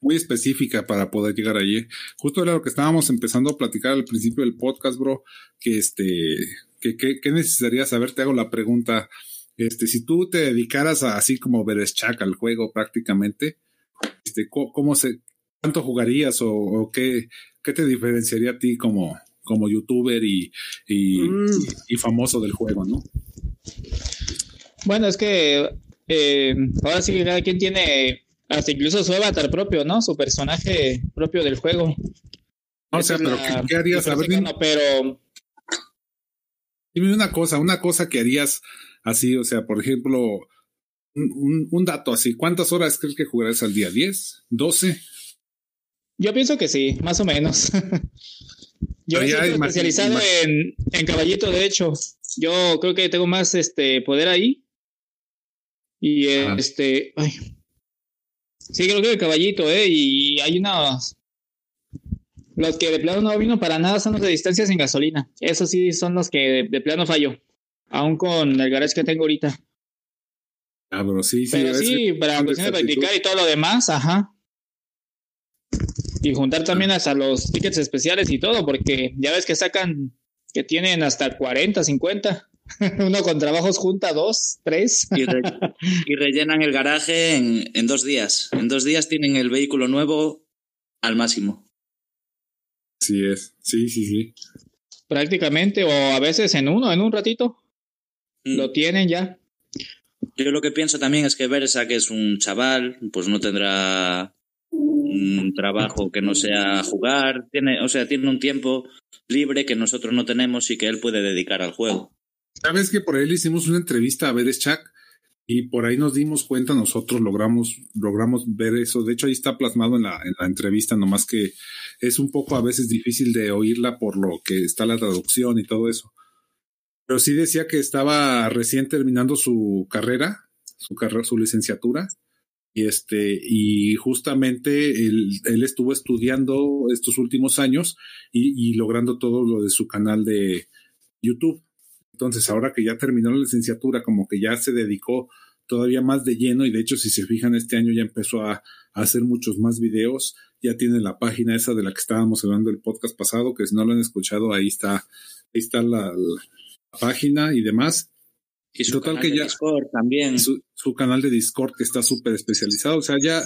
muy específica para poder llegar allí. Justo era lo que estábamos empezando a platicar al principio del podcast, bro, que este, que, que, necesitaría saber, te hago la pregunta, este, si tú te dedicaras a, así como Bereschak al juego prácticamente, este, ¿cómo, se, cuánto jugarías o, o qué, ¿Qué te diferenciaría a ti como, como youtuber y, y, mm. y, famoso del juego, no? Bueno, es que eh, ahora sí cada quien tiene hasta incluso su avatar propio, ¿no? Su personaje propio del juego. o sea, pero ¿qué, harías? A ver, dime, pero... dime una cosa, una cosa que harías así, o sea, por ejemplo, un, un, un dato así, ¿cuántas horas crees que jugarás al día? ¿10? ¿12? Yo pienso que sí, más o menos. Yo estoy especializado en, en, caballito, de hecho. Yo creo que tengo más este poder ahí. Y este. Ay. Sí, creo que el caballito, ¿eh? Y hay unos. Los que de plano no vino para nada son los de distancia sin gasolina. Esos sí son los que de, plano fallo. Aún con el garage que tengo ahorita. Ah, pero sí, sí. Pero sí, para cuestión de practicar y todo lo demás, ajá y juntar también hasta los tickets especiales y todo, porque ya ves que sacan que tienen hasta 40, 50. Uno con trabajos junta, dos, tres. Y, y rellenan el garaje en, en, dos días. En dos días tienen el vehículo nuevo al máximo. Así es, sí, sí, sí. Prácticamente, o a veces en uno, en un ratito. Mm. Lo tienen ya. Yo lo que pienso también es que Versa, que es un chaval, pues no tendrá un trabajo que no sea jugar, tiene, o sea, tiene un tiempo libre que nosotros no tenemos y que él puede dedicar al juego. Sabes que por ahí le hicimos una entrevista a Chuck y por ahí nos dimos cuenta, nosotros logramos, logramos ver eso. De hecho, ahí está plasmado en la, en la entrevista, nomás que es un poco a veces difícil de oírla por lo que está la traducción y todo eso. Pero sí decía que estaba recién terminando su carrera, su carrera, su licenciatura, y este, y justamente él, él estuvo estudiando estos últimos años y, logrando todo lo de su canal de YouTube. Entonces, ahora que ya terminó la licenciatura, como que ya se dedicó todavía más de lleno y de hecho, si se fijan, este año ya empezó a, hacer muchos más videos. Ya tiene la página esa de la que estábamos hablando el podcast pasado, que si no lo han escuchado, ahí está, ahí está la página y demás. Y su Total canal que de Discord también. Su, su, canal de Discord que está súper especializado. O sea, ya,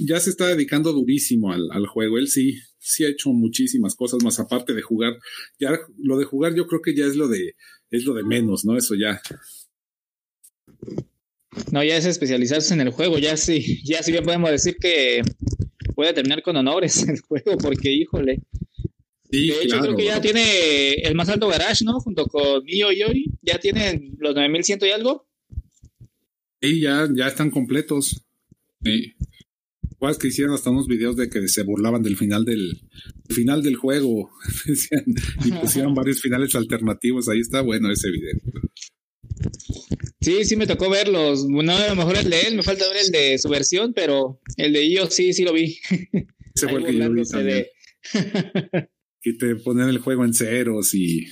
ya se está dedicando durísimo al, al, juego. Él sí, sí ha hecho muchísimas cosas más aparte de jugar. Ya lo de jugar yo creo que ya es lo de, es lo de menos, ¿no? Eso ya. No, ya es especializarse en el juego, ya sí, ya sí bien podemos decir que puede terminar con honores el juego, porque híjole. Sí, de hecho, claro. creo que ya tiene el más alto garage, ¿no? Junto con Mio y Yori, ya tienen los 9100 y algo. Sí, ya, ya están completos. Sí. Igual que hicieron hasta unos videos de que se burlaban del final del final del juego. y pusieron varios finales alternativos. Ahí está bueno ese video. Sí, sí me tocó verlos. No, a lo mejor el de él, me falta ver el de su versión, pero el de ellos sí, sí lo vi. Ese fue el que yo vi también. De... que te ponían el juego en ceros y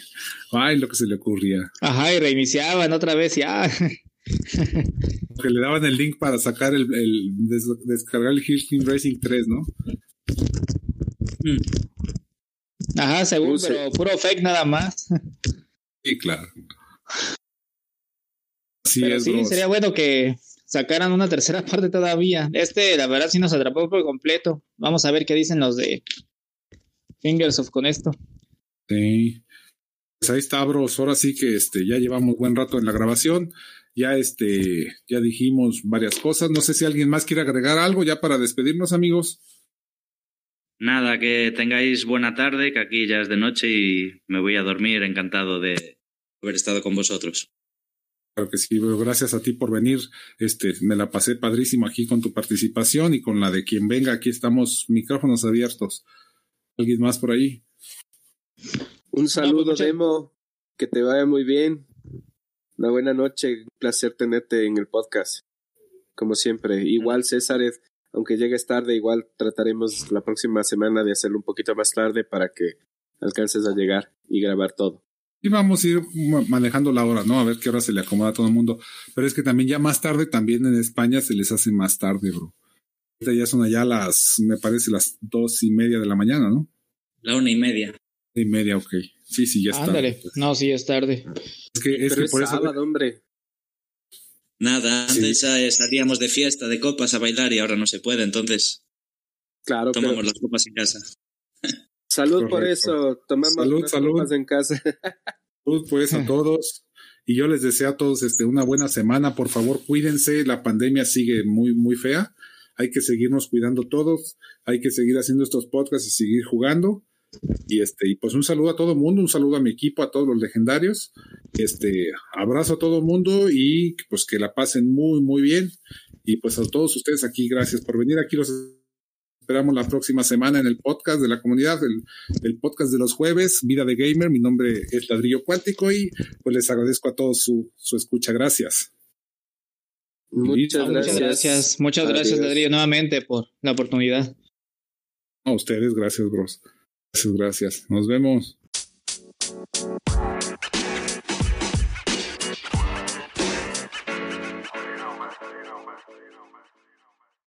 ay, lo que se le ocurría. Ajá, y reiniciaban otra vez y ah. que le daban el link para sacar el, el des, descargar el Team Racing 3, ¿no? Ajá, según, Use. pero puro fake nada más. Sí, claro. Sí, Pero sí, sería bueno que sacaran una tercera parte todavía. Este, la verdad, sí nos atrapó por completo. Vamos a ver qué dicen los de Fingers of con esto. Sí. Pues ahí está, bros. Ahora sí que este, ya llevamos buen rato en la grabación. Ya este, ya dijimos varias cosas. No sé si alguien más quiere agregar algo ya para despedirnos, amigos. Nada, que tengáis buena tarde, que aquí ya es de noche y me voy a dormir encantado de haber estado con vosotros. Claro que sí, gracias a ti por venir. Este, me la pasé padrísimo aquí con tu participación y con la de quien venga. Aquí estamos micrófonos abiertos. ¿Alguien más por ahí? Un saludo, pues, Demo. Que te vaya muy bien. Una buena noche. Un placer tenerte en el podcast. Como siempre. Igual, César, aunque llegues tarde, igual trataremos la próxima semana de hacerlo un poquito más tarde para que alcances a llegar y grabar todo. Y vamos a ir manejando la hora, ¿no? A ver qué hora se le acomoda a todo el mundo. Pero es que también ya más tarde, también en España se les hace más tarde, bro. Ya son allá las, me parece, las dos y media de la mañana, ¿no? La una y media. Y media, ok. Sí, sí, ya está. Ándale. Pues. No, sí, es tarde. Es que, es Pero que por es eso. sábado, hombre. Nada, antes sí. salíamos de fiesta, de copas a bailar y ahora no se puede, entonces. Claro, tomamos pero... las copas en casa. Salud Correcto. por eso, tomamos salud, las salud. copas en casa. Salud pues a todos. Y yo les deseo a todos este, una buena semana. Por favor, cuídense. La pandemia sigue muy, muy fea. Hay que seguirnos cuidando todos. Hay que seguir haciendo estos podcasts y seguir jugando. Y este, y pues un saludo a todo mundo, un saludo a mi equipo, a todos los legendarios. Este, abrazo a todo mundo y pues que la pasen muy, muy bien. Y pues a todos ustedes aquí, gracias por venir. Aquí los esperamos la próxima semana en el podcast de la comunidad, el, el, podcast de los jueves, Vida de Gamer. Mi nombre es Ladrillo Cuántico y pues les agradezco a todos su, su escucha. Gracias. Muchas gracias. Muchas gracias, Muchas gracias Ladrillo, nuevamente por la oportunidad. A ustedes, gracias, bros. Gracias, gracias. Nos vemos.